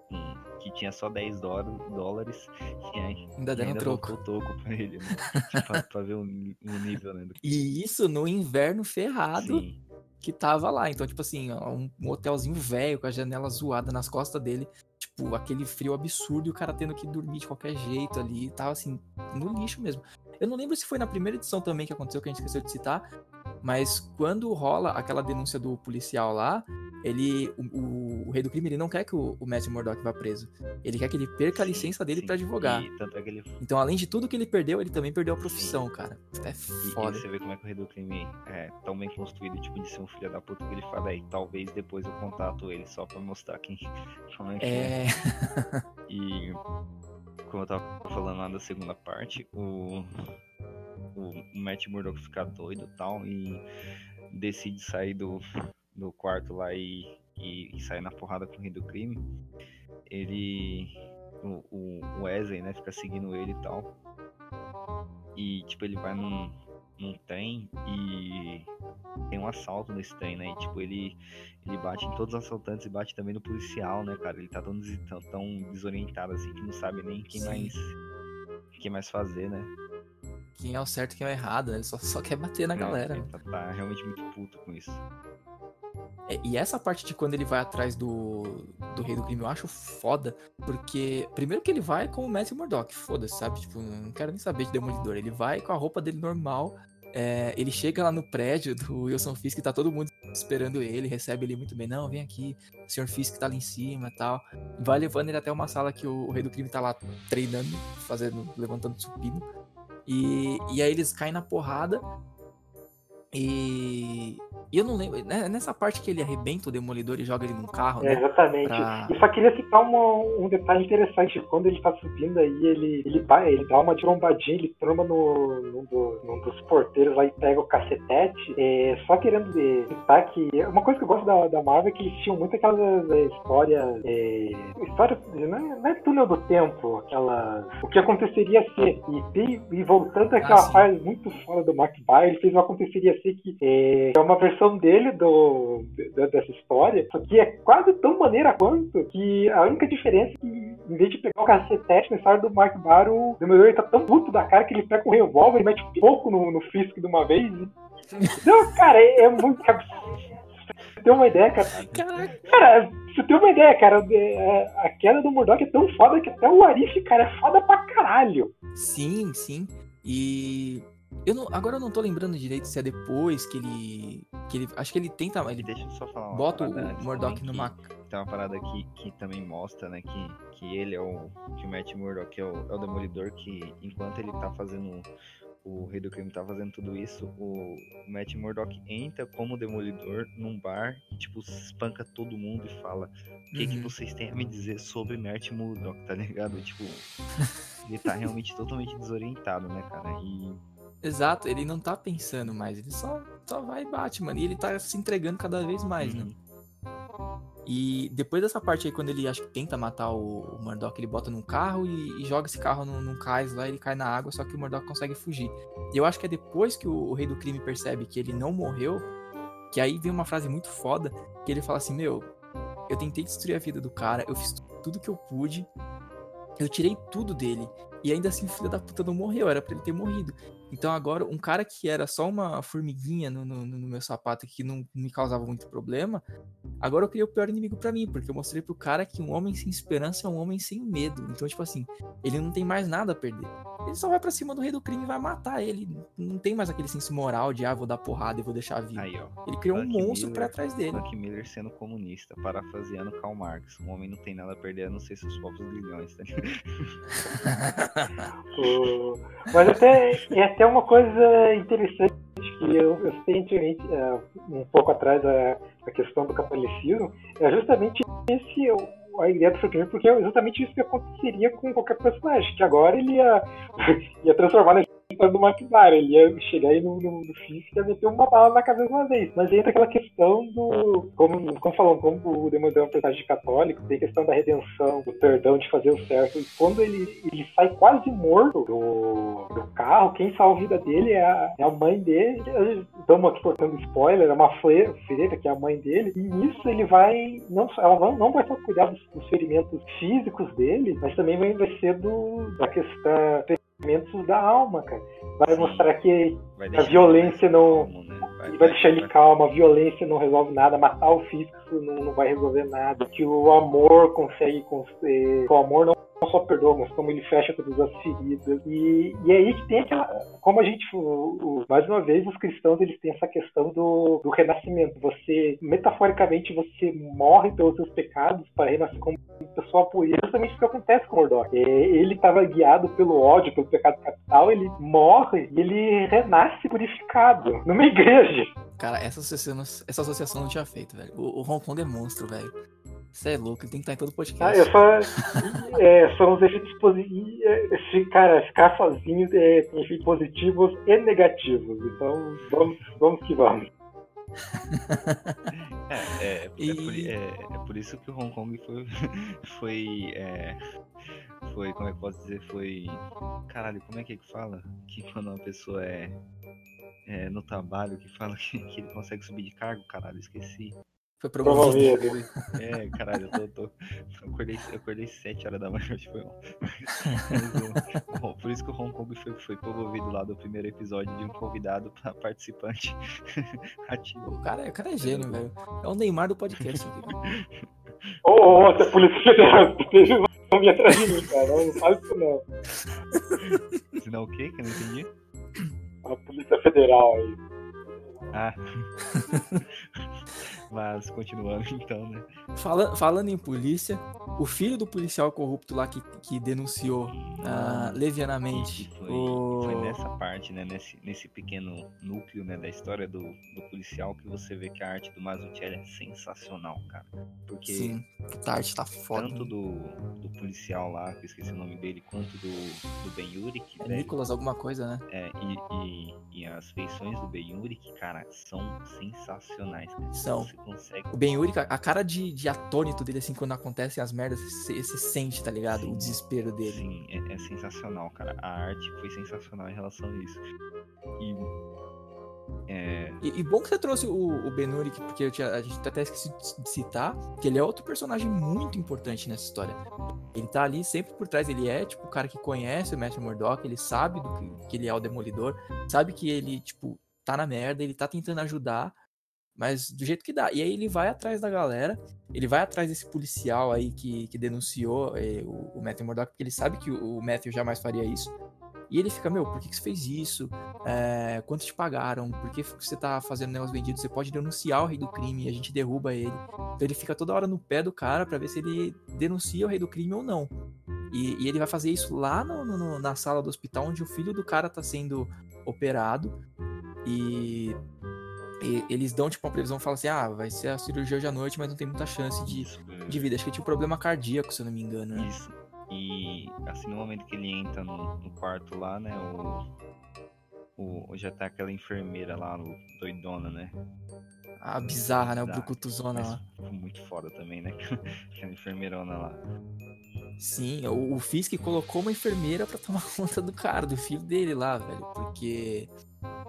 com- que tinha só 10 dólar- dólares. E aí, Ainda deram um ainda troco. botou o troco pra ele, né? pra, pra ver o, o nível, né? Do E isso no inverno ferrado Sim. que tava lá. Então, tipo assim, ó, um hotelzinho velho com a janela zoada nas costas dele. Tipo, aquele frio absurdo e o cara tendo que dormir de qualquer jeito ali. Tava assim, no lixo mesmo. Eu não lembro se foi na primeira edição também que aconteceu, que a gente esqueceu de citar. Mas quando rola aquela denúncia do policial lá, ele. O, o- rei do crime ele não quer que o, o Matthew Murdock vá preso. Ele quer que ele perca a Sim, licença dele sim. pra advogar. E é ele. Então, além de tudo que ele perdeu, ele também perdeu a profissão, cara. É E, e foda. você vê como é que o Rei do Crime é tão bem construído, tipo, de ser um filho da puta que ele fala aí, talvez depois eu contato ele só pra mostrar quem como é que é. É. E como eu tava falando lá da segunda parte, o, o Matt Murdock fica doido e tal e decide sair do, do quarto lá e, e, e sair na porrada com o rei do crime. Ele. O, o Wesley, né, fica seguindo ele e tal. E tipo, ele vai num, num trem e tem um assalto nesse trem, né? E tipo, ele, ele bate em todos os assaltantes e bate também no policial, né, cara? Ele tá tão, tão, tão desorientado assim que não sabe nem quem Sim. mais. quem mais fazer, né? Quem é o certo e quem é o errado, né? Ele só, só quer bater na Não, galera. Ele tá, tá realmente muito puto com isso. É, e essa parte de quando ele vai atrás do, do rei do crime eu acho foda, porque primeiro que ele vai com o Matthew Murdock, foda-se, sabe? Tipo, não quero nem saber de Demolidor. Ele vai com a roupa dele normal, é, ele chega lá no prédio do Wilson Fisk, tá todo mundo esperando ele, recebe ele muito bem. Não, vem aqui, o Sr. Fisk tá ali em cima e tal. Vai levando ele até uma sala que o, o rei do crime tá lá treinando, fazendo, levantando supino. E, e aí eles caem na porrada. E, e eu não lembro. né, Nessa parte que ele arrebenta o demolidor e joga ele num carro, É, né? exatamente. pra- E só queria citar uma- um detalhe interessante. Quando ele tá subindo aí, ele, ele, vai- ele dá uma trombadinha, ele tromba no, num, do- num dos porteiros lá e pega o cacetete. É, só querendo citar que uma coisa que eu gosto da, da Marvel é que eles tinham muito aquelas eh, histórias. É, histórias. Não é, não é túnel do tempo, aquela. O que aconteceria se. E, e voltando àquela sim. parte muito fora do Mark Bayer, ele fez o aconteceria se que é, é uma versão dele do, de- dessa história, só que é quase tão maneira quanto que a única diferença é que, em vez de pegar o cacetete na história do Mark Bar, o Demolidor ele tá tão puto da cara que ele pega um revólver e mete um pouco no, no Fisk de uma vez. Não, cara, é, é muito. Pra você ter uma ideia, cara. Caraca, Cara, você ter uma ideia, cara, é, a queda do Murdock é tão foda que até o Arif, cara, é foda pra caralho. sim, sim. E. Eu não, agora eu não tô lembrando direito se é depois que ele. Que ele acho que ele tenta. Ele deixa eu só falar uma bota o também, numa. que Tem uma parada aqui que também mostra, né, que, que ele é o. Que o Matt Murdock é o, é o demolidor que enquanto ele tá fazendo. O Rei do Crime tá fazendo tudo isso, o Matt Murdock entra como demolidor num bar e, tipo, espanca todo mundo e fala: O que, que Uhum. vocês têm a me dizer sobre Matt Murdock, tá ligado? Tipo, ele tá realmente totalmente desorientado, né, cara? E Exato, ele não tá pensando mais, ele só, só vai e bate, mano. E ele tá se entregando cada vez mais, né? Uhum. E depois dessa parte aí, quando ele acho que tenta matar o, o Murdock, ele bota num carro e, e joga esse carro num, num cais lá, ele cai na água, só que o Murdock consegue fugir. E eu acho que é depois que o, o rei do crime percebe que ele não morreu, que aí vem uma frase muito foda, que ele fala assim, meu, eu tentei destruir a vida do cara, eu fiz tudo que eu pude, eu tirei tudo dele, e ainda assim o filho da puta não morreu, era pra ele ter morrido. Então agora, um cara que era só uma formiguinha no, no, no meu sapato que não me causava muito problema, agora eu criei o pior inimigo pra mim, porque eu mostrei pro cara que um homem sem esperança é um homem sem medo. Então, tipo assim, ele não tem mais nada a perder. Ele só vai pra cima do rei do crime e vai matar ele. Não tem mais aquele senso moral de, ah, vou dar porrada e vou deixar vivo. Aí, ó. Ele criou um Frank monstro Miller, pra trás dele. Frank Miller sendo comunista, parafraseando Karl Marx. Um homem não tem nada a perder a não ser seus próprios grilhões, tá ligado? Mas até, é até uma coisa interessante que eu, eu uh, um pouco atrás, a, a questão do catolicismo, é justamente esse a ideia do Franklin, porque é exatamente isso que aconteceria com qualquer personagem, que agora ele ia, ia transformar na do McLaren, ele ia chegar aí no, no, no Fisk e ia meter uma bala na cabeça uma vez. Mas entra aquela questão do, como, como falando, como o Demônio é um personagem católico, tem a questão da redenção, do perdão, de fazer o certo, e quando ele, ele sai quase morto do, do carro, quem salva a vida dele é a, é a mãe dele, estamos aqui portando spoiler, é uma freira, que é a mãe dele, e nisso ele vai, não, ela não, não vai só cuidar dos os ferimentos físicos dele, mas também vai, vai ser do, da questão ferimentos da alma, cara. Vai Sim. mostrar que vai a violência não. Calmo, né? vai, vai, deixar ele calmo, a violência não resolve nada, matar o físico não, não vai resolver nada, que o amor consegue. Que o amor não não só perdoa, mas como ele fecha todas as feridas. E, e é aí que tem aquela. Como a gente. O, o, mais uma vez, os cristãos eles têm essa questão do, do renascimento. Você, metaforicamente, você morre pelos seus pecados para renascer como pessoa por isso. Justamente o que acontece com Mordor. É, ele estava guiado pelo ódio, pelo pecado capital, ele morre e ele renasce purificado numa igreja. Cara, essa associação, essa associação não tinha feito, velho. O, o Hong Kong é monstro, velho. Você é louco, ele tem que estar em todo podcast. Ah, eu só. é, são os efeitos positivos. É, cara, ficar sozinho é, tem efeitos positivos e negativos. Então, vamos, vamos que vamos. é, é, é e... é, por, é, é, por, isso que o Hong Kong foi. Foi. É, foi. Como é que posso dizer? Foi. Caralho, como é que é que fala? Que quando uma pessoa é. é no trabalho, que fala que, que ele consegue subir de cargo, caralho, esqueci. Foi promovido. É, caralho, eu tô. tô eu, acordei, eu acordei 7 horas da manhã, foi Por isso que o Hong Kong foi, foi promovido lá do primeiro episódio de um convidado pra participante ativo. O cara, o cara é gênio, velho. É o Neymar do podcast aqui. Ô, ô, ô, a Polícia Federal, não me atrás de mim, cara. Não faz isso não. Senão o quê? Que eu não entendi? A Polícia Federal aí. Ah. Mas continuando então, né? Fala, falando em polícia, o filho do policial corrupto lá que, que denunciou uh, levianamente. Foi, o... foi, nessa parte, né? Nesse, nesse pequeno núcleo né, da história do, do policial que você vê que a arte do Mazzucchelli é sensacional, cara. Porque Sim, a arte tá foda. Tanto do, do policial lá, que eu esqueci o nome dele, quanto do, do Ben Yurik. É Nicolas alguma coisa, né? É, e, e, e as feições do Ben Yurik, cara, são sensacionais. São. Você consegue. O Ben Yuri, a cara de, de atônito dele, assim, quando acontecem as merdas, você, sente, tá ligado? Sim, o desespero dele. Sim, é, é, sensacional, cara. A arte foi sensacional em relação a isso. E. É... E, e bom que você trouxe o, o Ben Yuri, porque tinha, a gente até esqueci de citar, que ele é outro personagem muito importante nessa história. Ele tá ali sempre por trás, ele é, tipo, o cara que conhece o Matthew Murdock, ele sabe do que, que ele é o Demolidor, sabe que ele, tipo, tá na merda, ele tá tentando ajudar, mas do jeito que dá. E aí ele vai atrás da galera, ele vai atrás desse policial aí que, que denunciou eh, o, o Matthew Murdock, porque ele sabe que o, o Matthew jamais faria isso. E ele fica, meu, por que, que você fez isso? É, quanto te pagaram? Por que você tá fazendo negócio vendido? Você pode denunciar o rei do crime e a gente derruba ele. Então ele fica toda hora no pé do cara para ver se ele denuncia o rei do crime ou não. E, e ele vai fazer isso lá no, no, na sala do hospital onde o filho do cara tá sendo operado. E e, eles dão tipo uma previsão falam assim: ah, vai ser a cirurgia hoje à noite, mas não tem muita chance de, Isso, de vida. Acho que tinha um problema cardíaco, se eu não me engano. Né? Isso. E assim, no momento que ele entra no, no quarto lá, né, o, o, já tá aquela enfermeira lá, o doidona, né? A bizarra, né? O Brucutuzona lá. Muito foda também, né? Aquela enfermeirona lá. Sim, o, o Fisk colocou uma enfermeira para tomar conta do cara, do filho dele lá, velho. Porque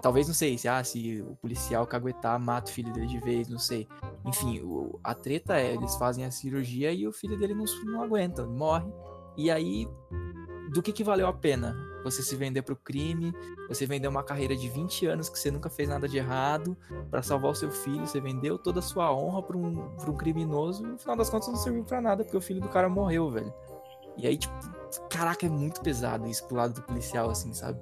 Talvez, não sei, se, ah, se o policial caguetar, mata o filho dele de vez, não sei. Enfim, o, a treta é, eles fazem a cirurgia e o filho dele não, não aguenta, morre. E aí, do que que valeu a pena? Você se vender pro crime, você vender uma carreira de 20 anos que você nunca fez nada de errado para salvar o seu filho, você vendeu toda a sua honra pra um, pra um criminoso e no final das contas não serviu para nada, porque o filho do cara morreu, velho. E aí, tipo, caraca, é muito pesado isso pro lado do policial, assim, sabe?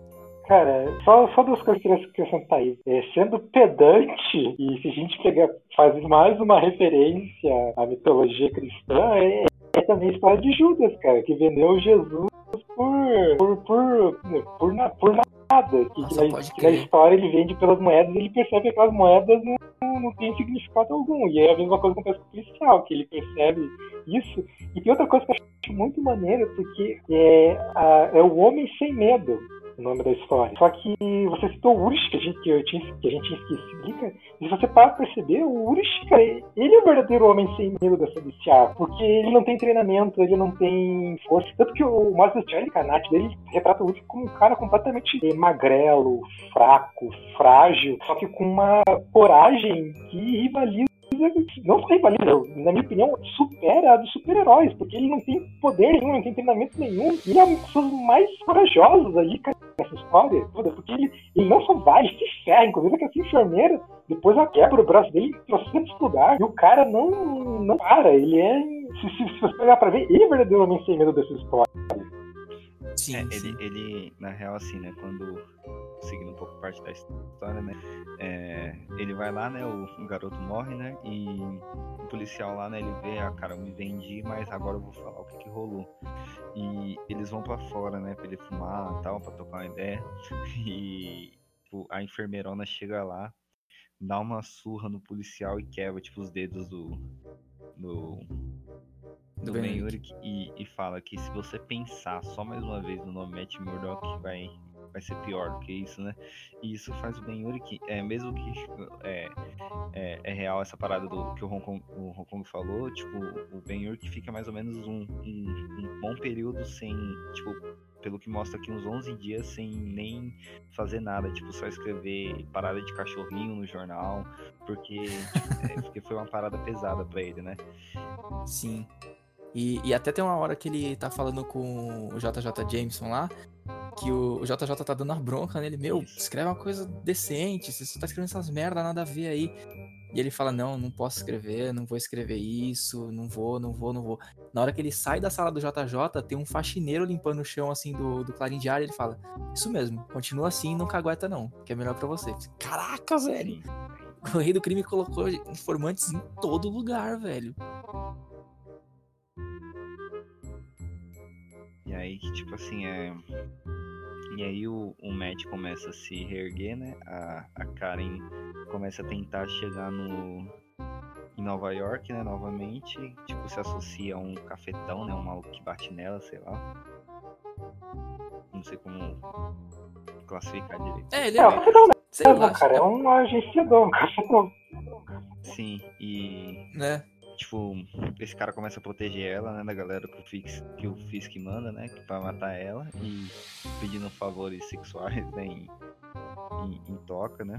Cara, só, só duas coisas que eu queria acrescentar aí. É, sendo pedante, e se a gente pegar, faz mais uma referência à mitologia cristã, é, é também a história de Judas, cara, que vendeu Jesus por, por, por, por, por que, Nossa, que, pode na, que na história ele vende pelas moedas e ele percebe que aquelas moedas não, não têm significado algum. E aí a mesma coisa acontece com o policial, que ele percebe isso. E tem outra coisa que eu acho muito maneira, porque é, a- é o Homem Sem Medo. O nome da história. Só que você citou o Urish, que a gente, que tinha, a gente tinha esquecido, cara. E se você parar pra perceber, o Urish, cara, ele é o verdadeiro homem sem medo dessa bestiária. Porque ele não tem treinamento, ele não tem força. Tanto que o Master Charlie, arte dele retrata o Urish como um cara completamente eh, magrelo, fraco, frágil, só que com uma coragem que rivaliza não só rivaliza, na minha opinião, supera a dos super-heróis, porque ele não tem poder nenhum, não tem treinamento nenhum, e ele é um dos mais corajosos ali, cara, nessa história toda, porque ele, ele não só vai, ele se ferra, inclusive que essa enfermeira, depois ela quebra o braço dele em trocentos lugares, e o cara não, não para, ele é, se, se, se você pegar pra ver, ele é verdadeiramente sem medo dessa história. Sim, É, sim. ele, ele, na real, assim, né, quando, seguindo um pouco parte da história, né, é, ele vai lá, né, o, o garoto morre, né, e o policial lá, né, ele vê, ah, cara, eu me vendi, mas agora eu vou falar o que que rolou. E eles vão pra fora, né, pra ele fumar e tal, pra tocar uma ideia, e tipo, a enfermeirona chega lá, dá uma surra no policial e quebra, tipo, os dedos do... do do Ben Urich e, e fala que se você pensar só mais uma vez no nome Matt Murdock vai, vai ser pior do que isso, né? E isso faz o Ben Urich, é, mesmo que é, é, é real essa parada do que o Hong Kong, o Hong Kong falou, tipo, o Ben Urich fica mais ou menos um, um, um bom período sem, tipo, pelo que mostra aqui, uns 11 dias sem nem fazer nada, tipo, só escrever parada de cachorrinho no jornal, porque, tipo, é, porque foi uma parada pesada pra ele, né? Sim. E, e até tem uma hora que ele tá falando com o JJ Jameson lá, que o, o JJ tá dando uma bronca nele, meu, escreve uma coisa decente, você só tá escrevendo essas merda, nada a ver aí. E ele fala, não, não posso escrever, não vou escrever isso, não vou, não vou, não vou. Na hora que ele sai da sala do JJ, tem um faxineiro limpando o chão, assim, do, do clarim diário, ele fala, isso mesmo, continua assim, não cagueta não, que é melhor pra você. Caraca, velho! O rei do crime colocou informantes em todo lugar, velho. Que, tipo assim, é. E aí o, o Matt começa a se reerguer, né? A, a Karen começa a tentar chegar no. Em Nova York, né? Novamente. Tipo, se associa a um cafetão, né? Um maluco que bate nela, sei lá. Não sei como classificar direito. É, ele É, é, o cafetão sei lá, mesmo, cara, é um agenciador, um cafetão. Sim, e né? Tipo, esse cara começa a proteger ela, né, da galera que o Fisk, que o Fisk manda, né, que pra matar ela e pedindo favores sexuais, né, em, em, em toca, né.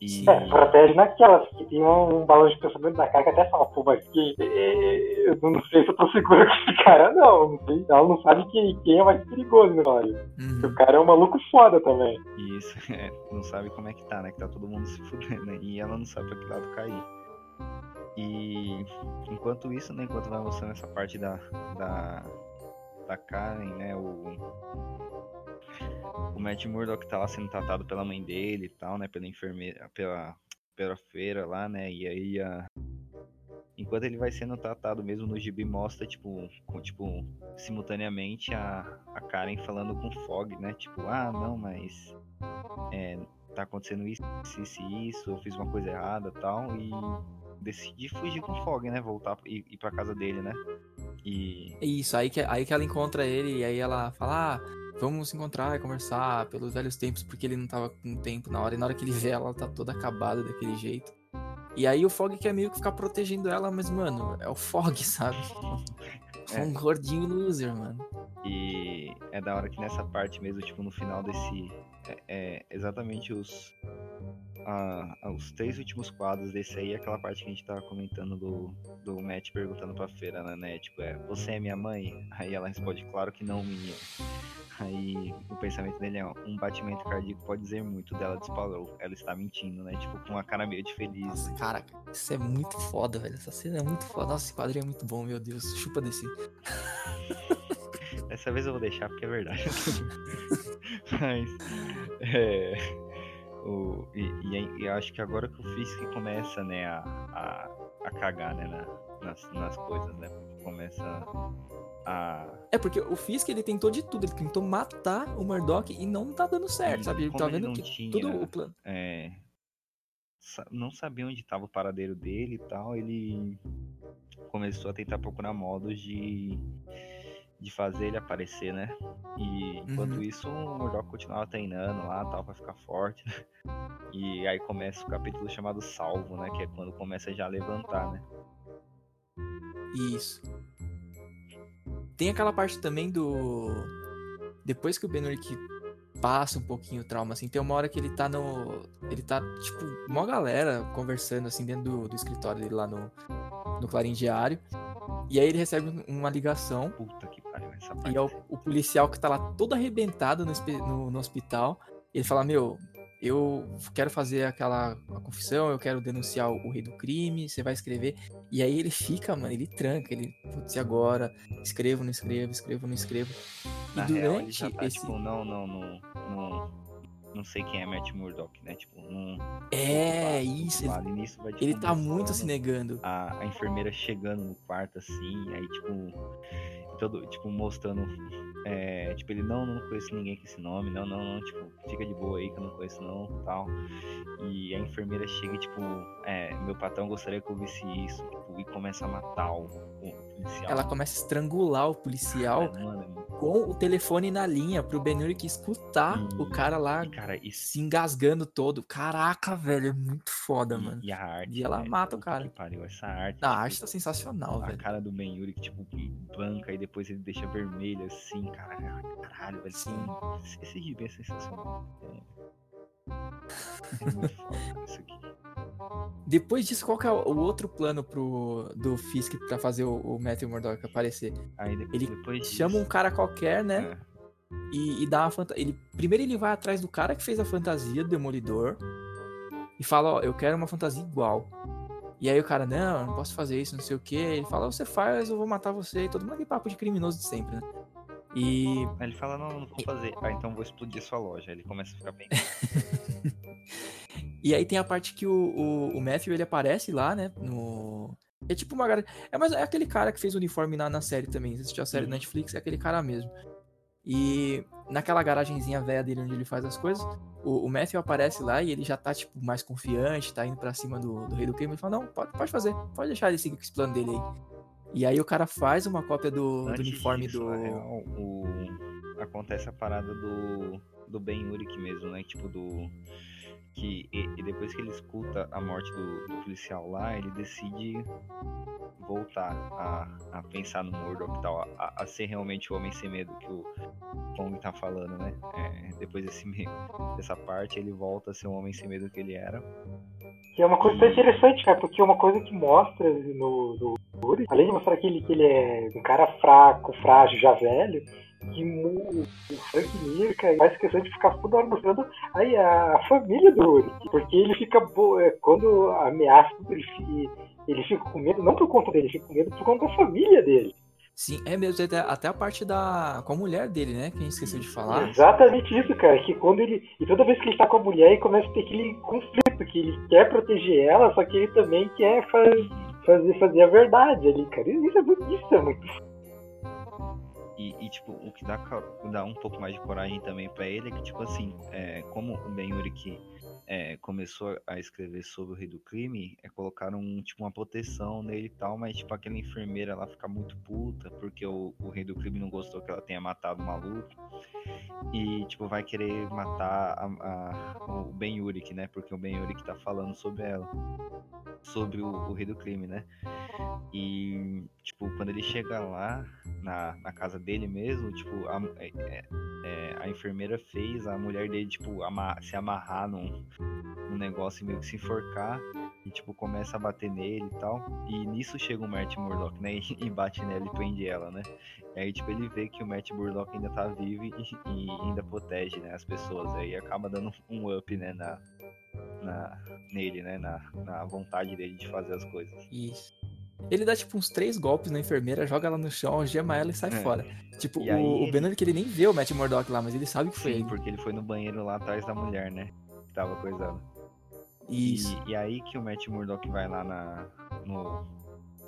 E. É, protege naquelas, que tem um, um balão de pensamento da cara que até fala, pô, mas que é, eu não sei se eu tô seguro com esse cara, não. não sei. Ela não sabe que, quem é mais perigoso na história. Uhum. O cara é um maluco foda também. Isso, é, não sabe como é que tá, né? Que tá todo mundo se fudendo, né? E ela não sabe pra que lado cair. E enquanto isso, né? Enquanto vai mostrando essa parte da, da, da Karen, né? O, o Matt Murdock tá lá sendo tratado pela mãe dele e tal, né? Pela enfermeira, pela, pela feira lá, né? E aí a. Enquanto ele vai sendo tratado mesmo no gibi, mostra, tipo, com, tipo simultaneamente a, a Karen falando com Fog, né? Tipo, ah, não, mas é, tá acontecendo isso, isso isso, eu fiz uma coisa errada tal, e decidi fugir com o Fog, né? Voltar e ir pra casa dele, né? E. Isso, aí que, aí que ela encontra ele e aí ela fala, ah, vamos se encontrar e conversar pelos velhos tempos, porque ele não tava com tempo na hora, e na hora que ele vê ela, ela tá toda acabada daquele jeito. E aí o Fog quer meio que ficar protegendo ela, mas, mano, é o Fog, sabe? É. Um gordinho loser, mano. E é da hora que nessa parte mesmo, tipo, no final desse. É, é exatamente os. ah, os três últimos quadros desse aí, aquela parte que a gente tava comentando do, do Matt perguntando pra feira, né? Tipo, é, você é minha mãe? Aí ela responde, claro que não, menina. Aí o pensamento dele é, um batimento cardíaco pode dizer muito dela disparou. Ela está mentindo, né? Tipo, com uma cara meio de feliz. Nossa, cara, isso é muito foda, velho. Essa cena é muito foda. Nossa, esse quadrinho é muito bom, meu Deus. Chupa desse. Dessa vez eu vou deixar porque é verdade. Mas. É, o, e, e, e acho que agora que o Fisk começa, né, a, a, a cagar, né, na, nas, nas coisas, né? Começa a. É porque o Fisk ele tentou de tudo, ele tentou matar o Murdoch e não tá dando certo, e sabe? Ele tá vendo que tinha, tudo o plano. é, não sabia onde estava o paradeiro dele e tal, ele começou a tentar procurar modos de, de fazer ele aparecer, né? E enquanto Uhum. isso, o Murdoch continuava treinando lá, tal, pra ficar forte. né? E aí começa o capítulo chamado Salvo, né? Que é quando começa já a levantar, né? Isso. Tem aquela parte também do. Depois que o Ben Urich passa um pouquinho o trauma, assim, tem uma hora que ele tá no. Ele tá, tipo, uma galera conversando, assim, dentro do, do escritório dele lá no, no Clarim Diário. E aí ele recebe uma ligação. Puta que essa parte. E é o, o policial que tá lá todo arrebentado no, no- no hospital. Ele fala: Meu, eu quero fazer aquela confissão, eu quero denunciar o, o rei do crime, você vai escrever. E aí ele fica, mano, ele tranca, ele, putz, e agora? Escrevo, não escrevo, escrevo, não escrevo. E Na real, ele durante já tá, esse. tipo, não, não, não, não, não sei quem é Matt Murdock, né? Tipo, não. É, ocupado, isso. Ele, ocupado. Vai, tipo, ele tá muito se negando. A, a enfermeira chegando no quarto, assim, aí, tipo, todo, tipo, mostrando. é, tipo, ele, não, não conheço ninguém com esse nome, não, não, não, tipo, fica de boa aí que eu não conheço não, tal. E a enfermeira chega e, tipo, é, meu patrão gostaria que eu visse isso, tipo, e começa a matar policial. Ela começa a estrangular o policial Cara, mano, é com o telefone na linha pro Urich escutar E- o cara lá e, cara, isso se engasgando todo. Caraca, velho, é muito foda, E- mano. E a arte. E ela velho, mata o cara. Que pariu, essa arte. A tipo, arte tá sensacional, A velho. cara do Ben Yuri que, tipo, banca e depois ele deixa vermelho assim, cara. Caralho, velho. Sim. Esse gibi é sensacional. É, é muito foda isso aqui. Depois disso, qual que é o outro plano pro, do Fisk pra fazer o, o Matthew Murdock aparecer? Aí de- Ele depois disso, Chama um cara qualquer, né? é, E, e dá uma fantasia. Ele, primeiro ele vai atrás do cara que fez a fantasia do Demolidor e fala, ó, eu quero uma fantasia igual. E aí o cara, não, eu não posso fazer isso, não sei o que. Ele fala, você faz, eu vou matar você. E todo mundo aquele papo de criminoso de sempre, né? E Aí ele fala, não, não vou fazer. Ah, então vou explodir sua loja. Aí ele começa a ficar bem. E aí tem a parte que o, o, o Matthew ele aparece lá, né? No. É tipo uma galera. É, mas é aquele cara que fez o uniforme na, na série também. Você assistiu a série Uhum. Netflix, é aquele cara mesmo. E naquela garagenzinha velha dele onde ele faz as coisas, o, o Matthew aparece lá e ele já tá, tipo, mais confiante, tá indo pra cima do, do rei do crime. Ele fala, não, pode, pode fazer, pode deixar ele seguir com esse plano dele aí. E aí o cara faz uma cópia do, do uniforme disso, do. real, o... acontece a parada do, do Ben Urich mesmo, né? Tipo, do. Que e, e depois que ele escuta a morte do, do policial lá, ele decide voltar a, a pensar no Murdoch e tal, a, a ser realmente o homem sem medo que o Kong tá falando, né? É, depois desse, dessa parte, ele volta a ser o homem sem medo que ele era. Que é uma coisa tão interessante, cara, porque é uma coisa que mostra no, no além de mostrar que ele, que ele é um cara fraco, frágil, já velho, que mu- o Frank Mir, cara, faz questão de ficar toda hora mostrando aí a família do Uri. Porque ele fica, bo- é, quando ameaça, ele, fi- ele fica com medo, não por conta dele, ele fica com medo por conta da família dele. Sim, é mesmo, até, até a parte da. com a mulher dele, né? Que a gente esqueceu de falar. Exatamente isso, cara. Que quando ele. E toda vez que ele tá com a mulher, ele começa a ter aquele conflito, que ele quer proteger ela, só que ele também quer faz- fazer, fazer a verdade ali, cara. Isso é muito. Isso é muito. E, e, tipo, o que dá, dá um pouco mais de coragem também pra ele é que, tipo assim, é, como o Ben Urich é, começou a escrever sobre o rei do crime, é colocaram um, tipo, uma proteção nele e tal, mas tipo, aquela enfermeira ela fica muito puta porque o, o rei do crime não gostou que ela tenha matado o maluco. E, tipo, vai querer matar a- a- o Ben Urich, né? Porque o Ben Urich tá falando sobre ela. Sobre o, o rei do crime, né? E, tipo, quando ele chega lá, na, na casa dele mesmo, tipo, a, é- é- é, a enfermeira fez a mulher dele, tipo, se amarrar num, num negócio e meio que se enforcar. E, tipo, começa a bater nele e tal. E nisso chega o Matt Murdock, né? E, e bate nela e prende ela, né? E aí, tipo, ele vê que o Matt Murdock ainda tá vivo e, e ainda protege, né, as pessoas. Aí acaba dando um up, né, na, na, nele, né? Na, na vontade dele de fazer as coisas. Isso. Ele dá tipo uns três golpes na enfermeira, joga ela no chão, gema ela e sai É. fora. Tipo, E o, Ben Urich, ele nem vê o Matt Murdock lá, mas ele sabe que foi Sim, ele. porque ele foi no banheiro lá atrás da mulher, né? que tava coisando. Isso. E, e aí que o Matt Murdock vai lá na, no,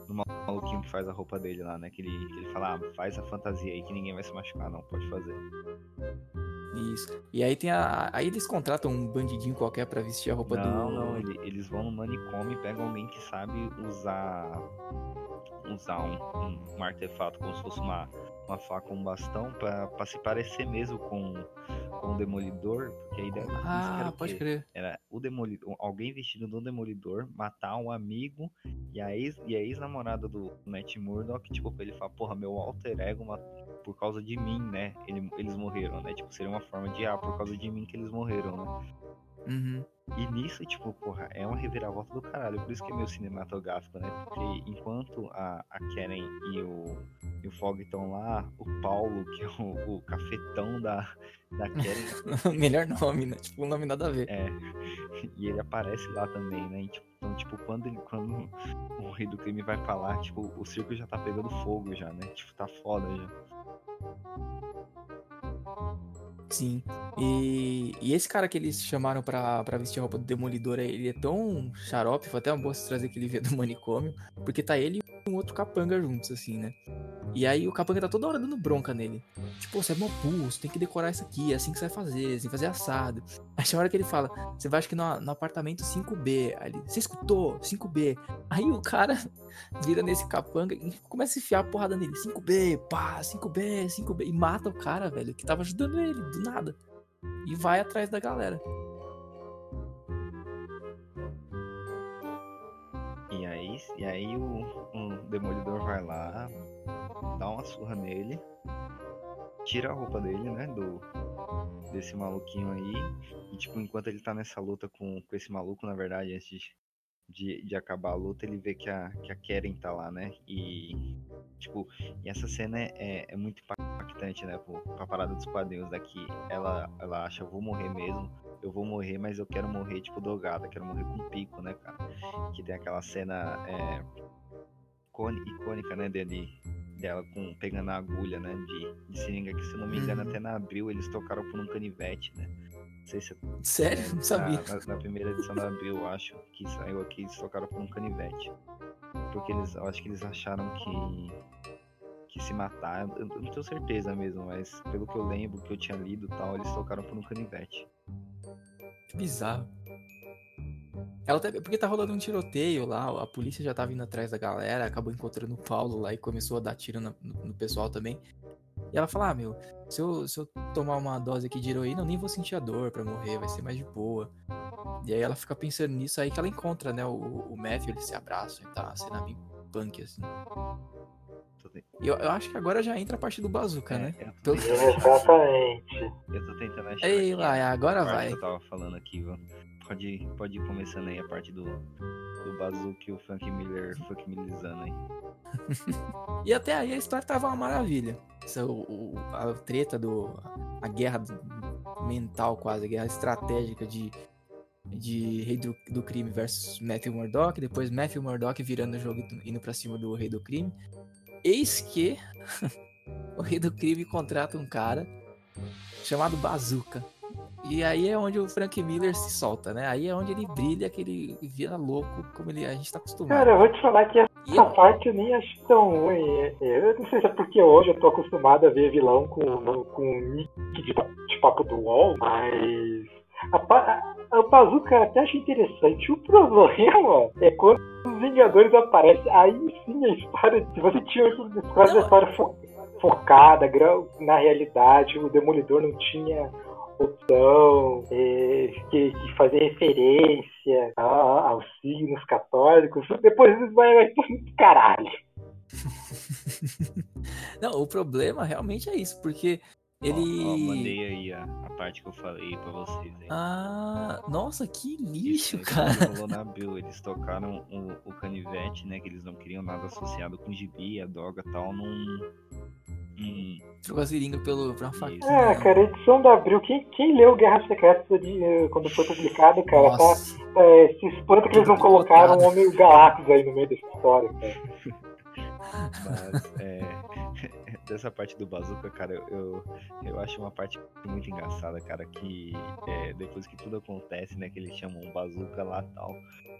no maluquinho que faz a roupa dele lá, né? Que ele, que ele fala, ah, faz a fantasia aí que ninguém vai se machucar, não, pode fazer. Isso. E aí tem a. Aí eles contratam um bandidinho qualquer pra vestir a roupa não, do. não, ele- eles vão no manicômio e pegam alguém que sabe usar usar um, um- um artefato como se fosse uma, uma faca, um bastão pra, pra se parecer mesmo com, com o demolidor, porque a ideia era Ah, o pode crer. era o demolidor, alguém vestido do demolidor matar um amigo e a ex e a ex-namorada do Matt Murdock, tipo, pra ele falar, porra, meu alter ego por causa de mim, né? Ele, eles morreram, né? Tipo, seria uma forma de ah, por causa de mim que eles morreram, né? Uhum. E nisso, tipo, porra, é uma reviravolta do caralho. Por isso que é meio cinematográfico, né? Porque enquanto a, a Karen e o, e o Fog estão lá, o Paulo, que é o, o cafetão da, da Karen, Melhor nome, né? Tipo, um nome nada a ver. é. E ele aparece lá também, né? E, tipo, então, tipo, quando, ele, quando o rei do crime vai falar, tipo, o circo já tá pegando fogo já, né? Tipo, tá foda já. Sim. E, e esse cara que eles chamaram pra, pra vestir a roupa do Demolidor, ele é tão xarope, foi até uma boa se trazer aquele vídeo do manicômio, porque tá ele e um outro capanga juntos, assim, né? E aí o capanga tá toda hora dando bronca nele. Tipo, você é mó burro, você tem que decorar isso aqui, é assim que você vai fazer, que fazer assado. Aí tem hora que ele fala, você vai acho que no, no apartamento 5B. Aí ele, você escutou? 5B. Aí o cara vira nesse capanga e começa a enfiar a porrada nele. 5B, pá, 5B, 5B. E mata o cara, velho, que tava ajudando ele, do nada. E vai atrás da galera. E aí, e aí o, o demolidor vai lá, dá uma surra nele, tira a roupa dele, né? Do, desse maluquinho aí. E tipo, enquanto ele tá nessa luta com, com esse maluco, na verdade, antes de, de, acabar a luta, ele vê que a, que a Karen tá lá, né? E tipo, e essa cena é, é, é muito impactante, né? Pô, pra parada dos quadrinhos daqui. Ela, ela acha, eu vou morrer mesmo. Eu vou morrer, mas eu quero morrer, tipo, drogada. Quero morrer com pico, né, cara? que tem aquela cena é, icônica, né, dele, dela com, pegando a agulha, né, de, de seringa, que se não me engano Uhum. até na Abril eles tocaram por um canivete, né, sei se Sério? é, Não sabia. Na, na- primeira edição da eu acho, que saiu aqui, eles tocaram por um canivete, porque eles, eu acho que eles acharam que que se matar, eu, não tenho certeza mesmo, mas pelo que eu lembro, que eu tinha lido e tal, eles tocaram por um canivete. Que bizarro. Ela tá, porque tá rolando um tiroteio lá, a polícia já tá vindo atrás da galera, acabou encontrando o Paulo lá e começou a dar tiro no, no pessoal também. E ela fala, ah, meu, se eu, se eu tomar uma dose aqui de heroína, eu nem vou sentir a dor pra morrer, vai ser mais de boa. E aí ela fica pensando nisso aí que ela encontra, né, o, o Matthew, eles se abraçam e tá, a cena bem punk, assim. Tô te- E eu, eu acho que agora já entra a parte do bazooka, né? é, eu tô Exatamente. Eu tô tentando achar. Ei, lá, agora a parte vai. que eu tava falando aqui. Pode, ir- pode ir começando aí a parte do, do Bazooka e o Frank Miller, Frank Milizando aí. E até aí a história tava uma maravilha. Essa, o, o- a treta do. A guerra do- mental, quase, a guerra estratégica de, de Rei do, do Crime versus Matthew Murdock. Depois Matthew Murdock virando o jogo e indo pra cima do Rei do Crime. Eis que o Rei do Crime contrata um cara chamado Bazooka. E aí é onde o Frank Miller se solta, né? Aí é onde ele brilha, que ele vira louco, como ele, a gente tá acostumado. Cara, eu vou te falar que essa eu- parte eu nem acho tão ruim. Eu não sei se é porque hoje eu tô acostumado a ver vilão com, com nick de, de papo do UOL, mas. A, pa- a, a Bazooka eu até acho interessante. O problema é quando os Vingadores aparecem. Aí sim a história. Se você tinha quase a história fo- focada na realidade, o Demolidor não tinha opção, é, que, que fazer referência a- aos signos católicos, depois isso vai, vai tudo caralho. Não, o problema realmente é isso, porque ele. ó, mandei aí a, a parte que eu falei pra vocês aí. Ah, nossa, que lixo, Isso cara. rolou na Abril. Eles tocaram o, o canivete, né? Que eles não queriam nada associado com gibi, a droga e tal, num. num- Trocou a seringa pelo, pra uma faquinha. Ah, cara, a edição da Abril, quem, quem leu Guerra Secreta de, eh, quando foi publicado, cara, tá, é, se espanta que eles não colocaram o Homem Galactus aí no meio dessa história, cara. Mas, é. Dessa parte do Bazooka, cara, eu, eu, eu acho uma parte muito engraçada, cara, que é, depois que tudo acontece, né, que eles chamam o Bazooka lá tal,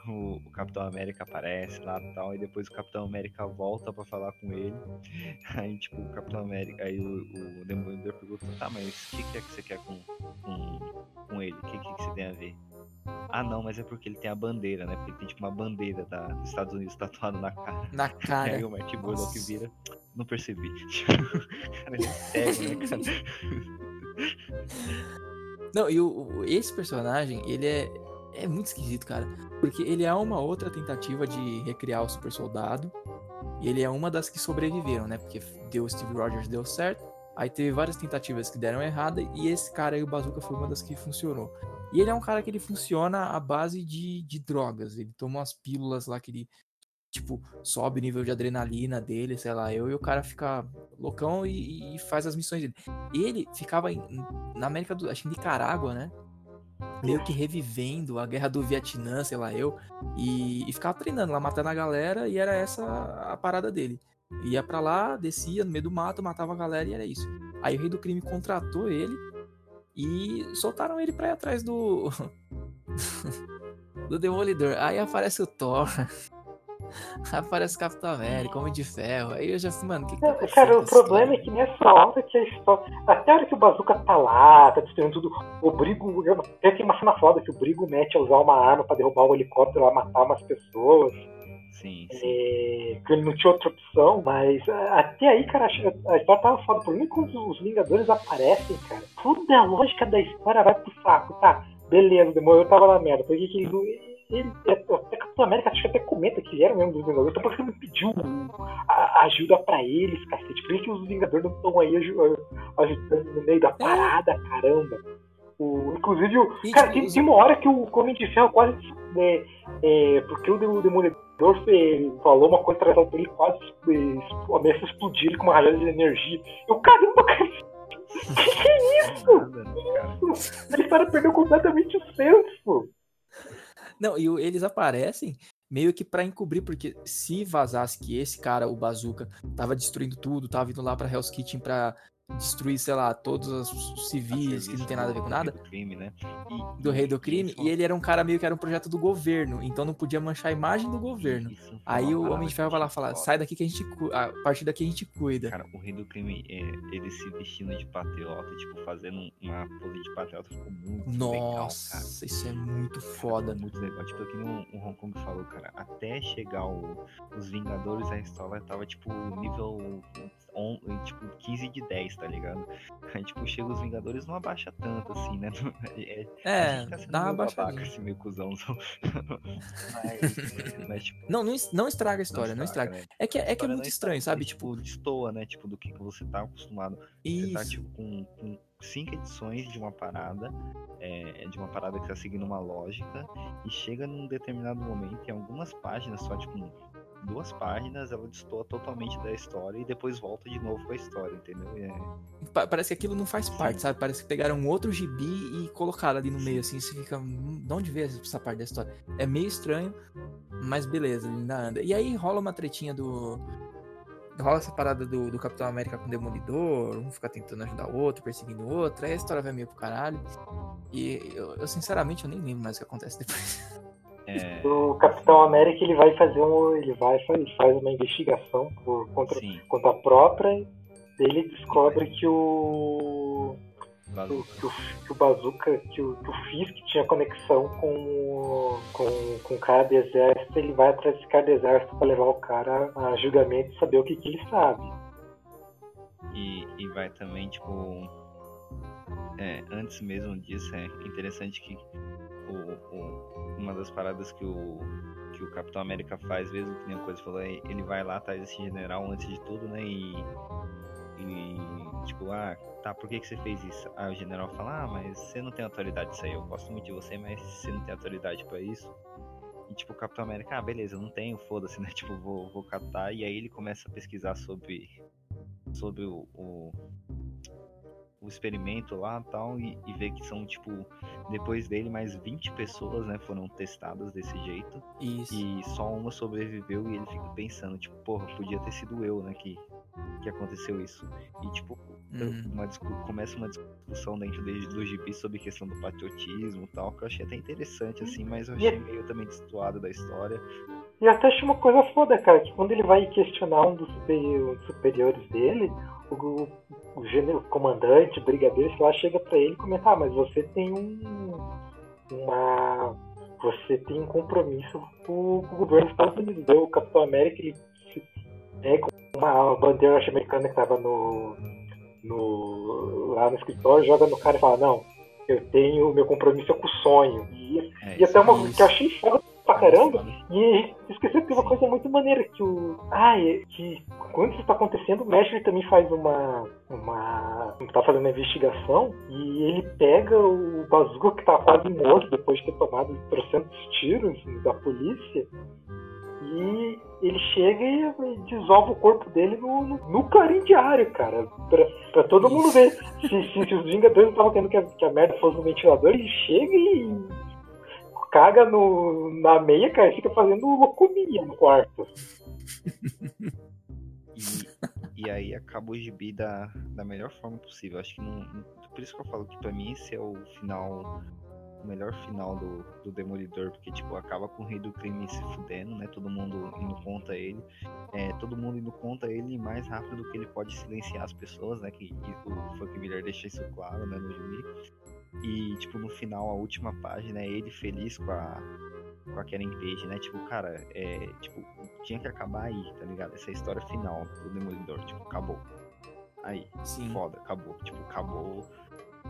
o, o Capitão América aparece lá tal, e depois o Capitão América volta pra falar com ele, aí, tipo, o Capitão América, aí o, o Demolidor pergunta, tá, mas o que, que é que você quer com, com, com ele? O que, que, que você tem a ver? Ah, não, mas é porque ele tem a bandeira, né? Porque ele tem tipo uma bandeira da, dos Estados Unidos tatuada na cara. Na E cara. aí o Martin Burlock vira. Não percebi. cara, ele é cego, né, cara? Não, e o- esse personagem, ele é, é muito esquisito, cara. Porque ele é uma outra tentativa de recriar o super soldado. E ele é uma das que sobreviveram, né? Porque deu Steve Rogers, deu certo. Aí teve várias tentativas que deram errada. E esse cara aí, o Bazooka, foi uma das que funcionou. E ele é um cara que ele funciona à base de, de drogas. Ele toma umas pílulas lá que ele, tipo, sobe o nível de adrenalina dele, sei lá, eu, e o cara fica loucão e, e faz as missões dele. Ele ficava em- na América do. Acho que Nicarágua, né? Meio que revivendo a guerra do Vietnã, sei lá, eu. E, e ficava treinando lá, matando a galera, e era essa a parada dele. Ia pra lá, descia no meio do mato, matava a galera e era isso. Aí o Rei do Crime contratou ele e soltaram ele pra ir atrás do. do Demolidor. Aí aparece o Thor. Aparece o Capitão América, Homem de Ferro. Aí eu já falei, mano, o que, que tá acontecendo Cara, o problema é história? que nessa hora que a história. Até a hora que o Bazooka tá lá, tá destruindo tudo, o Brigo. Tem uma cena foda que o Brigo mete a usar uma arma pra derrubar um helicóptero lá, matar umas pessoas. Sim, sim. É, que ele não tinha outra opção, mas ah, até aí, cara, a a história tava foda. Por mim, quando os Vingadores aparecem, cara, toda a lógica da história vai pro saco, tá? Beleza, demorou, eu tava na merda. Por que que ele. Ele até Capitão América acho que até comenta que ele era mesmo dos Vingadores, então por que não pediu a- ajuda pra eles, cacete? Por que que os Vingadores não estão aí aju- ajudando no meio da parada, caramba? O, inclusive, o, E, cara, tem, tem uma hora que o Homem de Ferro quase. É, é, porque o Dem- Demolidor falou uma coisa atrás dele, quase é, ameaça explodir ele com uma rajada de energia. Eu, caramba, cara, que que é isso? Nada, né, cara? A história perdeu completamente o senso. Não, e eles aparecem meio que pra encobrir, porque se vazasse que esse cara, o Bazooka, tava destruindo tudo, tava indo lá pra Hell's Kitchen pra destruir, sei lá, todos os civis que não tem nada a ver com do nada, rei do crime, né? E- do rei do crime, e ele era um cara meio que era um projeto do governo, então não podia manchar a imagem do governo. isso Aí o Homem de Ferro vai lá falar, sai daqui que a gente a partir daqui a gente cuida. Cara, o rei do crime, é, ele se vestindo de patriota, tipo, fazendo uma pose de patriota, ficou muito legal, cara. Nossa, isso é muito foda. Ficou muito legal. Tipo, aqui no o Hong Kong falou, cara, até chegar o- os Vingadores, a história tava, tipo, nível on, tipo, 15 de 10, tá ligado? Aí, tipo, chega os Vingadores, não abaixa tanto, assim, né? É, É, tá dá uma babaca, baixadinha. assim, meio cuzão. mas, mas, tipo, Não, não, não estraga a história, não estraga. né? É que, é que é muito não estranho, estraga, sabe? porque, Tipo, destoa, né? Tipo, do que, que você tá acostumado. Você tá, isso. tipo, com, com cinco edições de uma parada, é, de uma parada que tá seguindo uma lógica, e chega num determinado momento, em algumas páginas, só, tipo, duas páginas, ela destoa totalmente da história e depois volta de novo com a história, entendeu? É- Pa- Parece que aquilo não faz Sim. parte, sabe? Parece que pegaram um outro gibi e colocaram ali no meio, assim, você fica. "Hum, De onde veio essa parte da história? É meio estranho, mas beleza, ele ainda anda. E aí rola uma tretinha do. Rola essa parada do, do Capitão América com o Demolidor, um fica tentando ajudar o outro, perseguindo o outro, aí a história vai meio pro caralho. E eu, eu, sinceramente eu nem lembro mais o que acontece depois. é, O Capitão América ele vai fazer um. ele vai ele faz uma investigação por contra, sim, conta própria. Ele descobre que o. que o, que o, que o Bazooka, que o, que o Fisk tinha conexão com, o- com, com do exército, ele vai atrás desse cara do exército pra levar o cara a julgamento e saber o que, que ele sabe. E, e vai também, tipo. É, antes mesmo disso, é interessante que o, o- uma das paradas que o, que o Capitão América faz, mesmo que nem coisa falou, é, ele vai lá atrás desse general antes de tudo, né? E, e tipo, ah, tá, por que, que você fez isso? Aí o general fala, ah, mas você não tem autoridade disso aí, eu gosto muito de você, mas você não tem autoridade pra isso. E tipo, o Capitão América, ah, beleza, eu não tenho, foda-se, né? Tipo, vou, vou catar. E aí ele começa a pesquisar sobre sobre o, o experimento lá tal, e, e ver que são, tipo, depois dele, mais 20 pessoas, né, foram testadas desse jeito, Isso. e só uma sobreviveu, e ele fica pensando, tipo, porra, podia ter sido eu, né, que, que aconteceu isso. E, tipo, Uhum. uma começa uma discussão dentro de, do gibi sobre questão do patriotismo e tal, que eu achei até interessante, assim, mas eu achei meio também destoado da história. E até achei uma coisa foda, cara, que quando ele vai questionar um dos superi- superiores dele, o, o, o comandante, o brigadeiro, sei lá, chega pra ele e comenta, ah, mas você tem um. uma. Você tem um compromisso com, com o governo dos Estados Unidos. O Capitão América ele se pega uma bandeira norte-americana que tava no, no. lá no escritório, joga no cara e fala, não, eu tenho. meu compromisso é com o sonho. E, É, e até uma coisa que eu achei foda caramba. E esqueci que tem uma coisa muito maneira que o. Ah, é que quando isso tá acontecendo, o mestre também faz uma. uma. tá fazendo uma investigação e ele pega o Bazooka que tá quase morto depois de ter tomado trocentos tiros da polícia. E ele chega e dissolve o corpo dele no, no, no cara. Pra, pra todo mundo ver. Se, se, se os Vingadores estavam querendo que a, que a merda fosse no ventilador, ele chega e caga no, na meia, cara, e fica fazendo loucomia no quarto. E, e aí acaba o gibi da, da melhor forma possível. Acho que não, não- Por isso que eu falo que pra mim esse é o final. O melhor final do, do Demolidor, porque tipo, acaba com o rei do crime se fudendo, né? Todo mundo indo contra ele. É, todo mundo indo contra ele mais rápido do que ele pode silenciar as pessoas, né? Que, que o Frank Miller deixa isso claro, né, no gibi. E, tipo, no final, a última página é ele feliz com a, com a Karen Page, né? Tipo, cara, é, tipo, tinha que acabar aí, tá ligado? Essa é história final do Demolidor, tipo, acabou. Aí, Sim, foda, acabou. Tipo, acabou.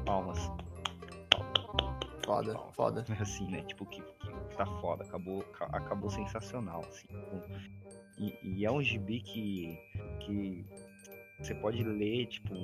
Palmas. foda, Palmas. foda. Assim, né? Tipo, que, que tá foda, acabou, ca- acabou sensacional, assim. E, e é um gibi que, que você pode ler, tipo,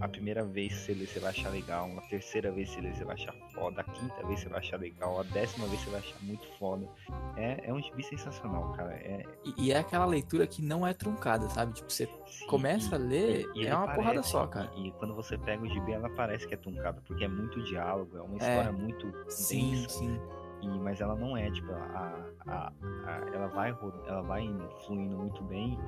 a primeira vez você lê, você vai achar legal, a terceira vez você lê, você vai achar foda, a quinta vez você vai achar legal, a décima vez você vai achar muito foda. É, é um gibi sensacional, cara. É, E, e é aquela leitura que não é truncada, sabe? Tipo, você sim, começa a ler, e é ele uma porrada parece- só, cara. E, e quando você pega o gibi, ela parece que é truncada, porque é muito diálogo, é uma É. história muito Sim, densa. sim. E, mas ela não é, tipo, a, a, a- ela vai ela vai indo, fluindo muito bem.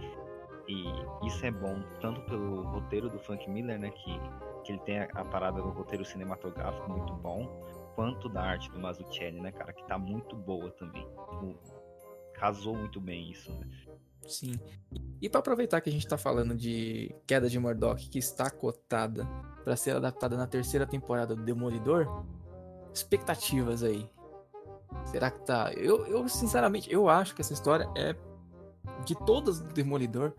E isso é bom, tanto pelo roteiro do Frank Miller, né? Que, que ele tem a, a parada do roteiro cinematográfico muito bom, quanto da arte do Mazzucchelli, né, cara? Que tá muito boa também. Tipo, casou muito bem isso, né? Sim. E pra aproveitar que a gente tá falando de Queda de Murdoch, que está cotada pra ser adaptada na terceira temporada do Demolidor, expectativas aí. Será que tá. Eu, eu, sinceramente, eu acho que essa história é. De todas do Demolidor,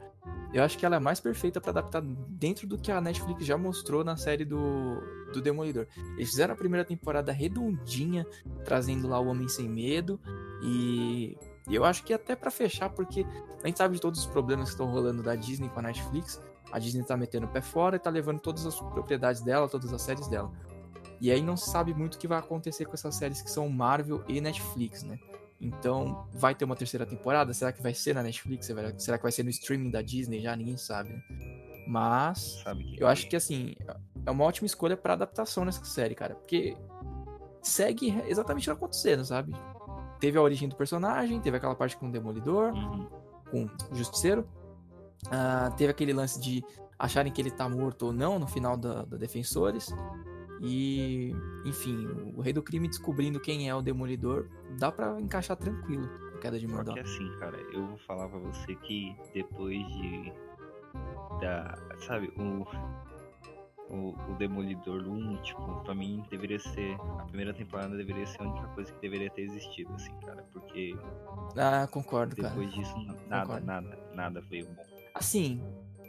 eu acho que ela é mais perfeita pra adaptar dentro do que a Netflix já mostrou na série do, do Demolidor. Eles fizeram a primeira temporada redondinha, trazendo lá o Homem Sem Medo. E eu acho que até pra fechar, porque a gente sabe de todos os problemas que estão rolando da Disney com a Netflix. A Disney tá metendo o pé fora e tá levando todas as propriedades dela, todas as séries dela. E aí não se sabe muito o que vai acontecer com essas séries que são Marvel e Netflix, né? Então, vai ter uma terceira temporada? Será que vai ser na Netflix? Será que vai ser no streaming da Disney? Já ninguém sabe, né? Mas Sabe eu acho que assim, é uma ótima escolha pra adaptação nessa série, cara, porque segue exatamente o que tá acontecendo, sabe? Teve a origem do personagem, teve aquela parte com o Demolidor, Uhum. com o Justiceiro. Ah, teve aquele lance de acharem que ele tá morto ou não no final da, da Defensores. E, enfim, o Rei do Crime descobrindo quem é o Demolidor, dá pra encaixar tranquilo a queda de Só Murdoch. que assim, cara, eu vou falar pra você que depois de. Da. Sabe, o. O, o Demolidor 1, tipo, pra mim deveria ser. A primeira temporada deveria ser a única coisa que deveria ter existido, assim, cara. Porque Ah, concordo, cara. depois disso, nada, Concordo. nada, nada veio bom. Assim,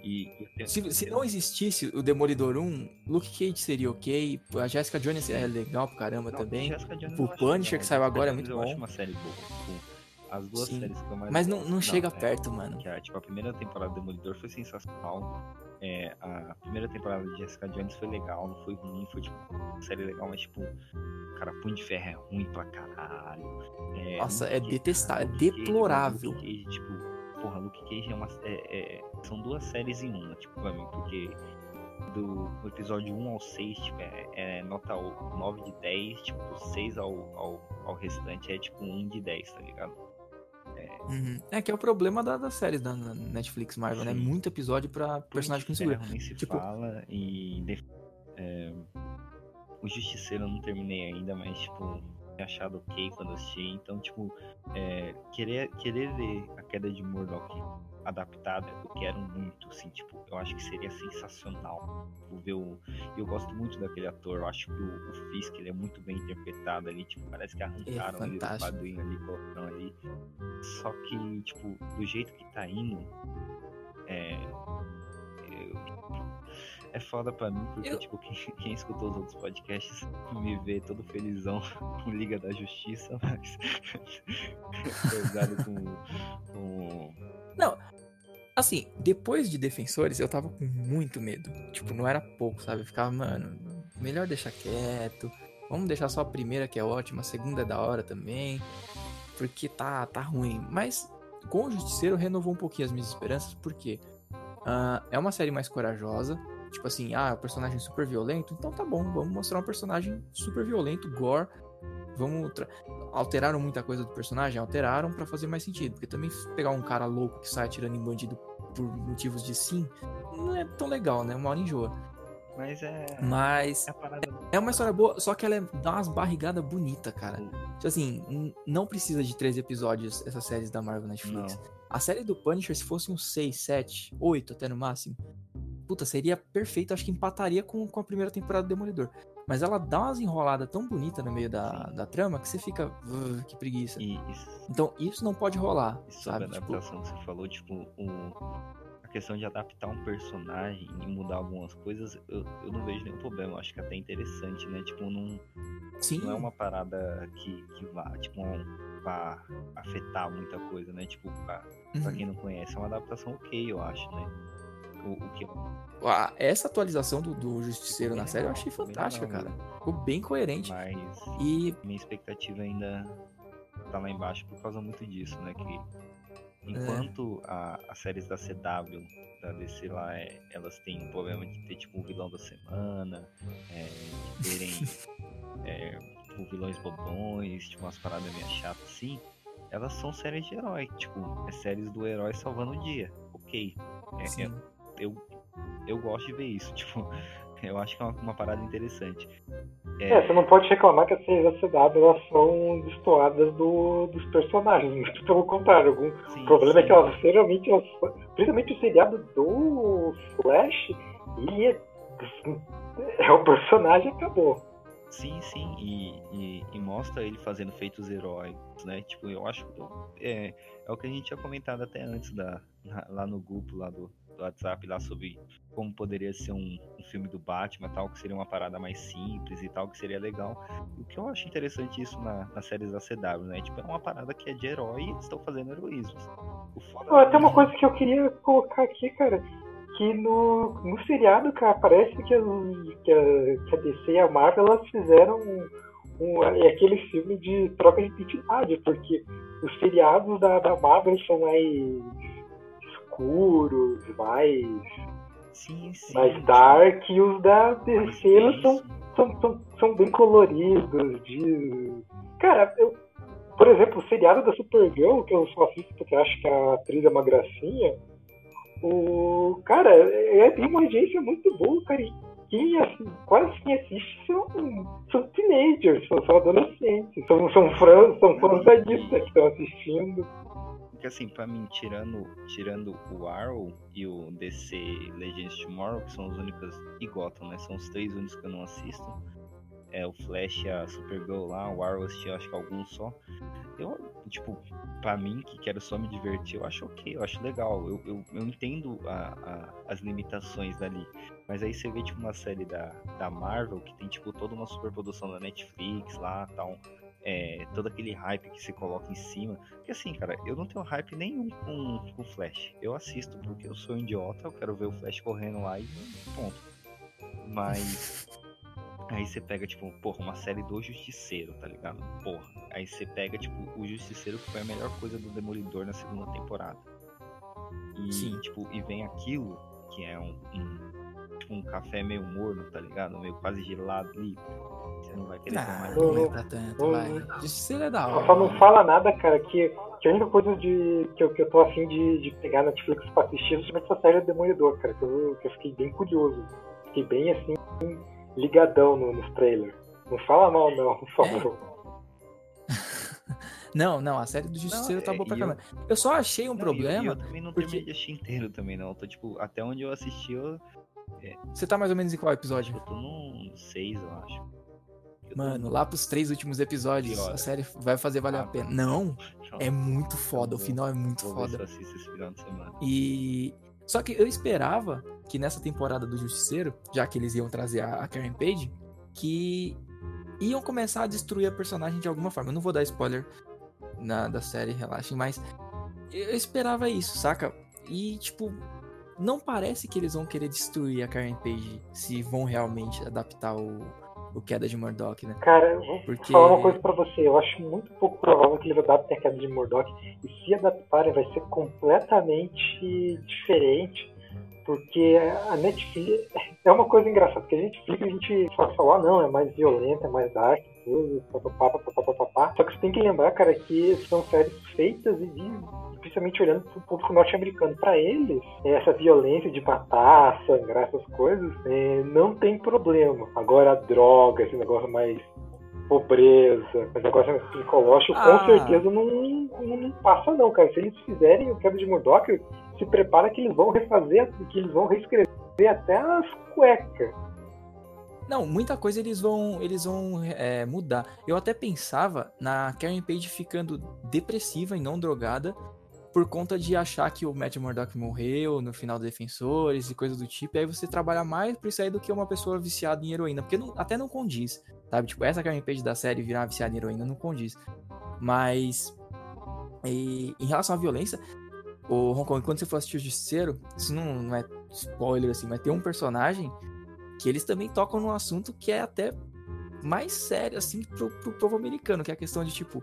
E. tenho- se, se não existisse o Demolidor 1, Luke Cage seria ok, a Jessica Jones é legal pra caramba Não, também. O Punisher que saiu agora é muito Eu acho bom. uma série boa. Tipo, as duas Sim. séries que eu mais Mas não, não chega é, perto, mano. Que a, tipo, a primeira temporada do Demolidor foi sensacional. É, a primeira temporada de Jessica Jones foi legal, não foi ruim, foi tipo uma série legal, mas tipo, cara, Punho de Ferro é ruim pra caralho. É, Nossa, é detestável, é deplorável. Cage, tipo, porra, Luke Cage é uma. é- é- são duas séries em uma, tipo, pra mim, porque do episódio 1 ao 6, tipo, é, é nota 9 de 10, tipo, do 6 ao, ao, ao restante é tipo 1 de 10, tá ligado? É, Uhum. É que é o problema da, das séries da Netflix Marvel, né? Sim. Muito episódio pra personagem que não segura. Nem se Tipo- fala e é, o Justiceiro eu não terminei ainda, mas tipo, achado ok quando assisti, então tipo, é, querer, querer ver a queda de Murdoch adaptada, eu quero muito, assim, tipo, eu acho que seria sensacional tipo, ver o, eu gosto muito daquele ator, eu acho que o, o Fisk ele é muito bem interpretado ali, tipo, parece que arrancaram ele do quadrinho ali, colocaram ali, só que, tipo, do jeito que tá indo, é, é foda pra mim, porque, Eu- tipo, quem, quem escutou os outros podcasts me vê todo felizão com Liga da Justiça, mas pesado com, com... Assim, depois de Defensores, eu tava com muito medo. Tipo, não era pouco, sabe? Eu ficava, mano, melhor deixar quieto. Vamos deixar só a primeira, que é ótima, a segunda é da hora também. Porque tá, tá ruim. Mas com o Justiceiro renovou um pouquinho as minhas esperanças, porque ah, é uma série mais corajosa. Tipo assim, ah, é um personagem super violento, então tá bom, vamos mostrar um personagem super violento, gore. Vamos. Alteraram muita coisa do personagem? Alteraram pra fazer mais sentido. Porque também pegar um cara louco que sai atirando em bandido por motivos de sim, não é tão legal, né? Uma hora enjoa. Mas é... Mas é é uma história boa, só que ela é, dá umas barrigadas bonitas, cara. Tipo assim, não precisa de três episódios essas séries da Marvel Netflix. Não. A série do Punisher, se fosse uns 6, 7, 8 até no máximo, puta, seria perfeito. Acho que empataria com, com a primeira temporada do Demolidor. Mas ela dá umas enroladas tão bonitas no meio da, da trama que você fica, "Ugh, que preguiça. E Então isso não pode rolar, sobre sabe? a Tipo, adaptação que você falou, tipo, o- a questão de adaptar um personagem e mudar algumas coisas, eu, eu não vejo nenhum problema. Eu acho que é até interessante, né? Tipo, não, sim, não é uma parada que, que vá, tipo, um- vá afetar muita coisa, né? Tipo, pra, pra uhum. quem não conhece, é uma adaptação ok, eu acho, né? O, o que Ah, essa atualização do, do Justiceiro na série eu achei fantástica, cara. Ficou bem coerente. mas E minha expectativa ainda tá lá embaixo por causa muito disso, né? Que enquanto a, as séries da CW, da DC lá, é, elas têm o problema de ter tipo um vilão da semana, é, de terem é, tipo, vilões bobões, tipo umas paradas meio chatas assim, elas são séries de herói, tipo, é séries do herói salvando o dia. Ok. É, Sim. Eu, eu gosto de ver isso, tipo, eu acho que é uma, uma parada interessante. É, você não pode reclamar que as CW elas são destoadas do, dos personagens. Muito Pelo contrário, algum sim, o problema é sim. que elas geralmente, elas, principalmente o seriado do Flash, ele é, é o personagem acabou. Sim, sim, e, e, e mostra ele fazendo feitos heróicos, né? Tipo, eu acho que é, é o que a gente tinha comentado até antes da, lá no grupo lá do, do WhatsApp lá sobre como poderia ser um, um filme do Batman tal, que seria uma parada mais simples e tal, que seria legal. O que eu acho interessante isso na, nas séries da CW, né? Tipo, é uma parada que é de herói e eles estão fazendo heroísmos. O foda Ó, Até uma coisa que eu queria colocar aqui, cara, que no, no seriado, cara, parece que, as- que, a, que a DC e a Marvel elas fizeram um, um- é aquele filme de troca de identidade, porque os seriados da, da Marvel são mais escuros, mais, Sim, sim. mais dark, e os da DC são são, são, são bem coloridos. De... Cara, eu, por exemplo, o seriado da Supergirl, que eu só assisto porque acho que a atriz é uma gracinha, o. Cara, é, tem uma agência muito boa, cara. E quem, assim, quase quem assiste são, são teenagers, são, são adolescentes, são, são fãs, são fãs que estão assistindo. Porque assim, pra mim, tirando, tirando o Arrow e o DC Legends Tomorrow, que são os únicos, e Gotham, né? São os três únicos que eu não assisto. É o Flash, a Supergirl lá, o Arrow eu assisti acho que alguns só. Eu, tipo, pra mim, que quero só me divertir, eu acho ok, eu acho legal. Eu, eu, eu entendo a, a- as limitações dali. Mas aí você vê, tipo, uma série da, da Marvel que tem, tipo, toda uma superprodução da Netflix lá, tal. É, todo aquele hype que se coloca em cima. Porque assim, cara, eu não tenho hype nenhum com, com Flash. Eu assisto porque eu sou um idiota, eu quero ver o Flash correndo lá e ponto. Mas. Aí você pega, tipo, porra, uma série do Justiceiro, tá ligado? Porra. Aí você pega, tipo, o Justiceiro que foi a melhor coisa do Demolidor na segunda temporada. E, Sim. tipo, e vem aquilo, que é um, um- tipo, um café meio morno, tá ligado? Meio quase gelado ali. Você não vai querer Ah, tomar. não é pra tanto, vai. Justiceiro é da Só não hora. fala nada, cara, que, que a única coisa de, que, eu, que eu tô afim de, de pegar na Netflix pra assistir é justamente essa série Demolidor, cara, que eu, que eu fiquei bem curioso. Fiquei bem assim, ligadão no, nos trailers. Não fala mal, não, por favor. Não, não, a série do Justiceiro Não, tá é, boa pra caramba. Eu... só achei um Não, eu- problema. e eu, também não porque- terminei de assistir inteiro também, não. Eu tô, tipo, até onde eu assisti, eu, Você tá mais ou menos em qual episódio? eu tô num 6, eu acho. Mano, lá pros três últimos episódios, a série vai fazer valer a Ah, pena. tá. Não, é muito foda, o final é muito Vou foda. assisto esse final de semana. E. Só que eu esperava que nessa temporada do Justiceiro, já que eles iam trazer a, a Karen Page, que iam começar a destruir a personagem de alguma forma. Eu não vou dar spoiler na, da série, relaxem, mas eu esperava isso, saca? E, tipo, não parece que eles vão querer destruir a Karen Page se vão realmente adaptar o, o Queda de Murdoch, né? Cara, eu vou Porque. falar uma coisa pra você. Eu acho muito pouco provável que eles adaptem a queda de Murdoch. E se adaptarem, vai ser completamente diferente. Porque a Netflix é uma coisa engraçada. Porque a Netflix a gente só fala, ah, não, é mais violenta, é mais dark, tudo, papapá, papapá, papapá. Só que você tem que lembrar, cara, que são séries feitas e principalmente olhando pro público norte-americano. Pra eles, essa violência de matar, sangrar, essas coisas, é, não tem problema. Agora, a droga, esse negócio mais pobreza, esse negócio mais psicológico, Ah. com certeza não, não, não passa não, cara. Se eles fizerem o Quebra de Murdoch, se prepara que eles vão refazer, que eles vão reescrever até as cuecas. Não, muita coisa eles vão, eles vão é, mudar. Eu até pensava na Karen Page ficando depressiva e não drogada por conta de achar que o Matt Murdock morreu no final do Defensores e coisa do tipo. E aí você trabalha mais por isso aí do que uma pessoa viciada em heroína, porque não- até não condiz, sabe? Tipo, essa Karen Page da série virar viciada em heroína não condiz. Mas e, em relação à violência, o Hong Kong, quando você for assistir o Justiceiro, isso não, não é spoiler assim, mas tem um personagem que eles também tocam num assunto que é até mais sério, assim, pro, pro povo americano, que é a questão de, tipo,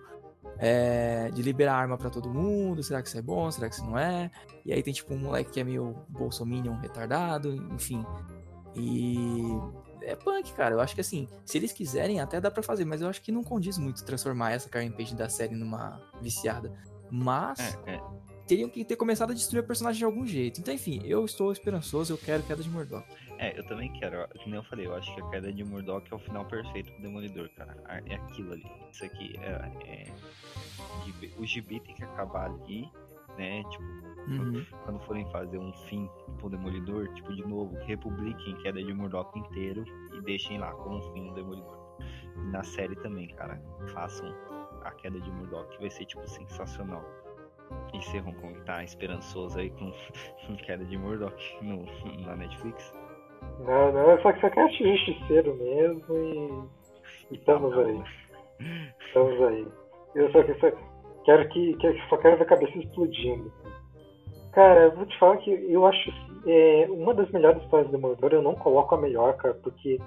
é, de liberar arma pra todo mundo, será que isso é bom, será que isso não é? E aí tem, tipo, um moleque que é meio bolsominion retardado, enfim. E é punk, cara, eu acho que, assim, se eles quiserem, até dá pra fazer, mas eu acho que não condiz muito transformar essa Karen Page da série numa viciada. Mas É, é. Teriam que ter começado a destruir a personagem de algum jeito. Então, enfim, eu estou esperançoso, eu quero queda de Murdoch. É, eu também quero. Que nem eu falei, eu acho que a queda de Murdoch é o final perfeito pro Demolidor, cara. A- É aquilo ali. Isso aqui é. é o gibi tem que acabar ali, né? Tipo, Uhum. quando forem fazer um fim pro Demolidor, tipo, de novo, republiquem queda de Murdoch inteiro e deixem lá como um fim do Demolidor. E na série também, cara. Façam a queda de Murdoch, que vai ser, tipo, sensacional. E você, Hong Kong, tá esperançoso aí com, queda de Murdoch no, na Netflix? Não, não, eu só, só quero Justiceiro mesmo e, e estamos aí. Estamos aí. Eu só, só quero que, que só quero ver a cabeça explodindo. Cara, eu vou te falar que eu acho é, uma das melhores histórias do Demolidor, eu não coloco a melhor, cara, porque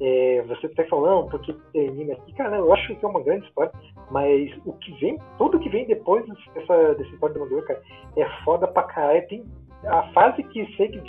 é, você tá falando porque termina aqui, cara, eu acho que é uma grande história, mas o que vem, tudo que vem depois dessa, dessa história do Demolidor, cara, é foda pra caralho. Tem a fase que segue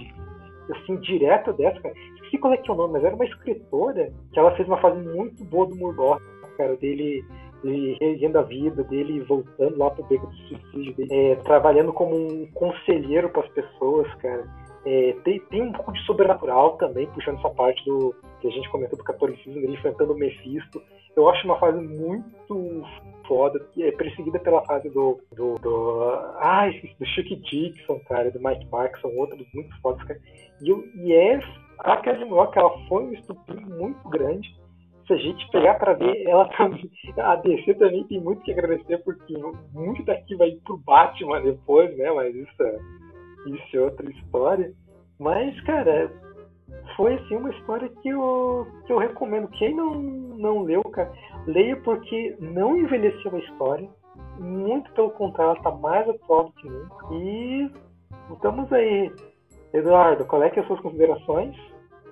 assim, direto dessa, cara. Esqueci qual é que é o nome, mas era uma escritora que ela fez uma fase muito boa do Murdoch, cara, dele ele revendo a vida dele, voltando lá pro beco do suicídio dele, é, trabalhando como um conselheiro para as pessoas, cara. É, tem, tem um pouco de sobrenatural também, puxando essa parte do que a gente comentou do catolicismo, ele enfrentando o Mephisto. Eu acho uma fase muito foda, é perseguida pela fase do. do, do ah, do Chuck Dixon, cara, do Mike Mark, são outros muito fodas, cara. E, eu- e é. A Academy Rock, ela foi um estupim muito grande. Se a gente pegar pra ver, ela também. A DC também tem muito que agradecer, porque muito daqui vai pro Batman depois, né? Mas isso é, isso é outra história. Mas, cara, foi assim uma história que eu, que eu recomendo. Quem não, não leu, cara, leia porque não envelheceu a história. Muito pelo contrário, ela tá mais atual do que nunca. E estamos aí. Eduardo, qual é que são as suas considerações?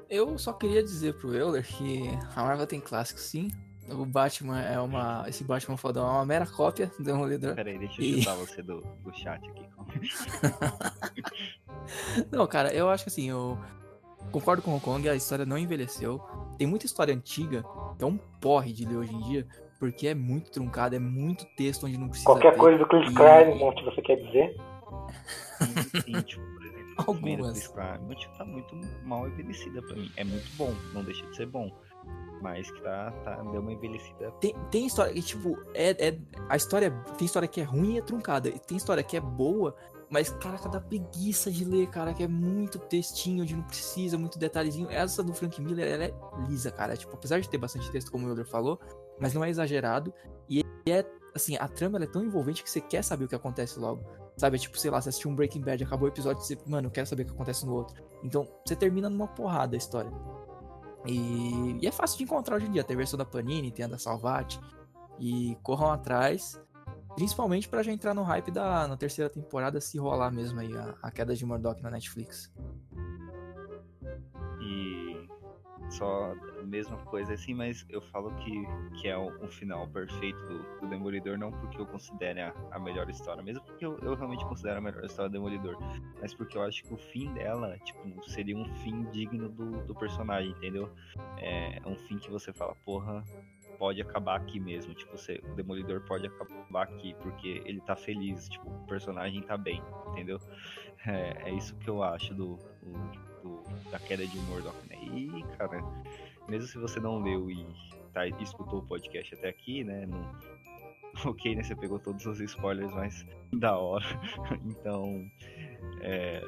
Eu só queria dizer pro Euler que a Marvel tem clássicos sim. O Batman é uma. Esse Batman fodão é uma mera cópia do Demolidor. Pera aí, deixa eu E- chutar você do, do chat aqui. Não, cara, eu acho que assim, eu concordo com o Hong Kong, a história não envelheceu. Tem muita história antiga, que é um porre de ler hoje em dia, porque é muito truncado, é muito texto onde não precisa Qualquer ter. coisa do Chris E- Claremont você quer dizer? Tipo, por exemplo, Algumas. Chris Claremont tá muito mal envelhecida pra mim. É muito bom, não deixa de ser bom. Que tá, tá, deu uma envelhecida. Tem, tem história que, tipo, é, é. A história. Tem história que é ruim e é truncada. E tem história que é boa, mas, caraca, dá preguiça de ler, cara. Que é muito textinho, onde não precisa, muito detalhezinho. Essa do Frank Miller, ela é lisa, cara. Tipo, apesar de ter bastante texto, como o Euler falou, mas não é exagerado. E é, assim, a trama ela é tão envolvente que você quer saber o que acontece logo. Sabe? É tipo, sei lá, você assistiu um Breaking Bad, acabou o episódio você, mano, eu quero saber o que acontece no outro. Então, você termina numa porrada a história. E, e é fácil de encontrar hoje em dia. Tem a versão da Panini, tem a da Salvat. E corram atrás. Principalmente pra já entrar no hype da na terceira temporada, se rolar mesmo aí a, a queda de Murdoch na Netflix. E só a mesma coisa assim, mas eu falo que, que é o, o final perfeito do, do Demolidor, não porque eu considere a, a melhor história, mesmo porque eu, eu realmente considero a melhor história do Demolidor, mas porque eu acho que o fim dela, tipo, seria um fim digno do, do personagem, entendeu? É, é um fim que você fala, porra, pode acabar aqui mesmo, tipo, você, o Demolidor pode acabar aqui, porque ele tá feliz, tipo, o personagem tá bem, entendeu? É, é isso que eu acho do, do- do- da queda de Murdoch, né? E, cara, mesmo se você não leu e tá, escutou o podcast até aqui, né? Ok, né? Você pegou todos os spoilers, mas da hora. Então, é...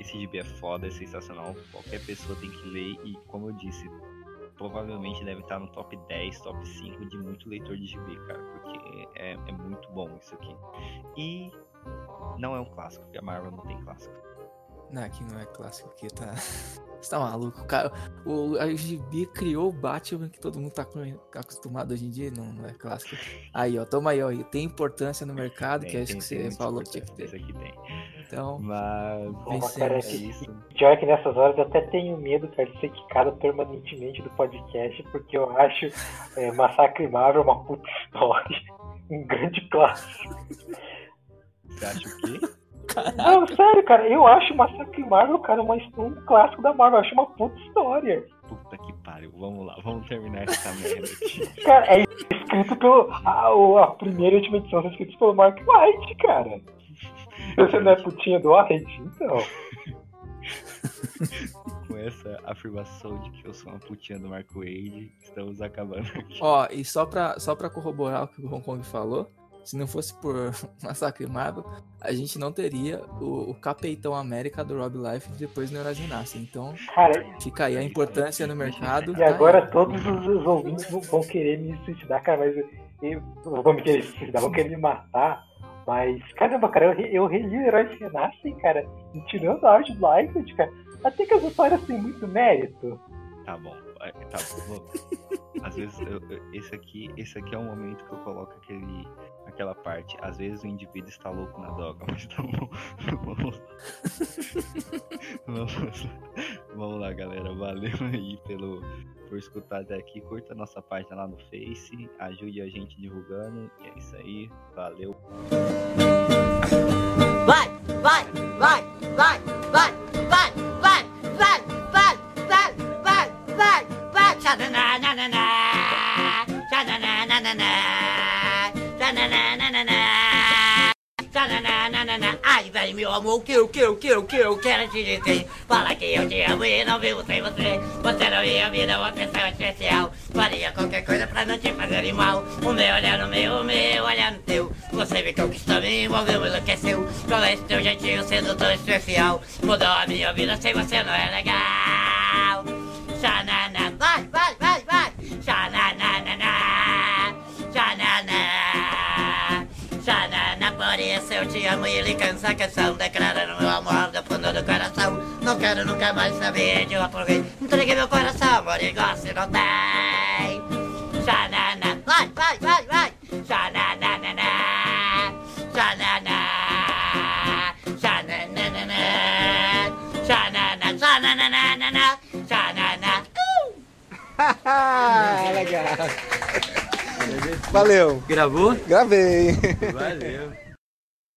esse gibi é foda, é sensacional. Qualquer pessoa tem que ler e, como eu disse, provavelmente deve estar no top 10, top 5 de muito leitor de gibi, cara, porque é, é muito bom isso aqui. E não é um clássico, porque a Marvel não tem clássico. Não, aqui não é clássico, aqui tá. Você tá maluco? O, cara, o a GB criou o Batman que todo mundo tá com- acostumado hoje em dia, não, não é clássico. Aí, ó, toma aí, ó. e Tem importância no mercado, que é isso que você falou que tinha que ter. Esse aqui tem. Então, Mas Bom, cara, é isso. Pior que nessas horas eu até tenho medo, cara, de ser quicado permanentemente do podcast, porque eu acho é, Massacre Marvel uma puta história. Um grande clássico. Você acha o quê? Não, sério, cara, eu acho Massacre Marvel, cara, uma, um clássico da Marvel. Eu acho uma puta história. Puta que pariu. Vamos lá, vamos terminar essa merda aqui. Cara, é escrito pelo. A, o- a primeira e última edição é escrita pelo Mark White, cara. Você não é putinha do White? Então. Com essa afirmação de que eu sou uma putinha do Marco Wade, estamos acabando aqui. ó, e só pra, só pra corroborar o que o Hong Kong falou, se não fosse por Massacre Marvel, a gente não teria o, o Capitão América do Rob Life depois no Heróis Renascem. Então, Cara, fica aí a importância no mercado. e tá aí. agora todos os, os ouvintes vão, querer me suicidar, cara, mas eu, vão me querer suicidar, vão querer me matar. Mas, caramba, cara, eu, eu reli Heróis Renascem, cara, e tirando a arte do Life, cara, até que as histórias têm muito mérito. Tá bom, tá bom. Às vezes, eu- eu- esse, aqui, esse aqui é o momento que eu coloco aquele, aquela parte. Às vezes o indivíduo está louco na droga, mas tá bom. Vamos, vamos, vamos lá, galera. Valeu aí pelo, por escutar até aqui. Curta a nossa página lá no Face, ajude a gente divulgando. E é isso aí. Valeu. Vai, vai, vai, vai, vai, vai, vai, vai, vai, vai, vai, vai, vai, Xananana, xananana, Ai, meu amor, o que, o que, o que, o que eu quero te dizer? Fala que eu te amo e não vivo sem você. Você não ia me dar uma atenção especial. Faria qualquer coisa pra não te fazer mal. O meu olhar no meu, o meu olhar no teu. Você me conquistou, me envolveu, me enlouqueceu. Com esse teu jeitinho sendo tão especial. Mudou a minha vida, sem você não é legal. Xanana, vai, vai, vai, vai. Xananana, eu te amo e ele cansa a canção Declarando meu amor do fundo do coração Não quero nunca mais saber de uma porquê Entreguei meu coração, amor, igual se não tem Xanana, vai, vai, vai, vai Xananana, xanana Xananana, xanana, xananana, xanana Ah, legal. Valeu. Gravou? Gravei. Valeu.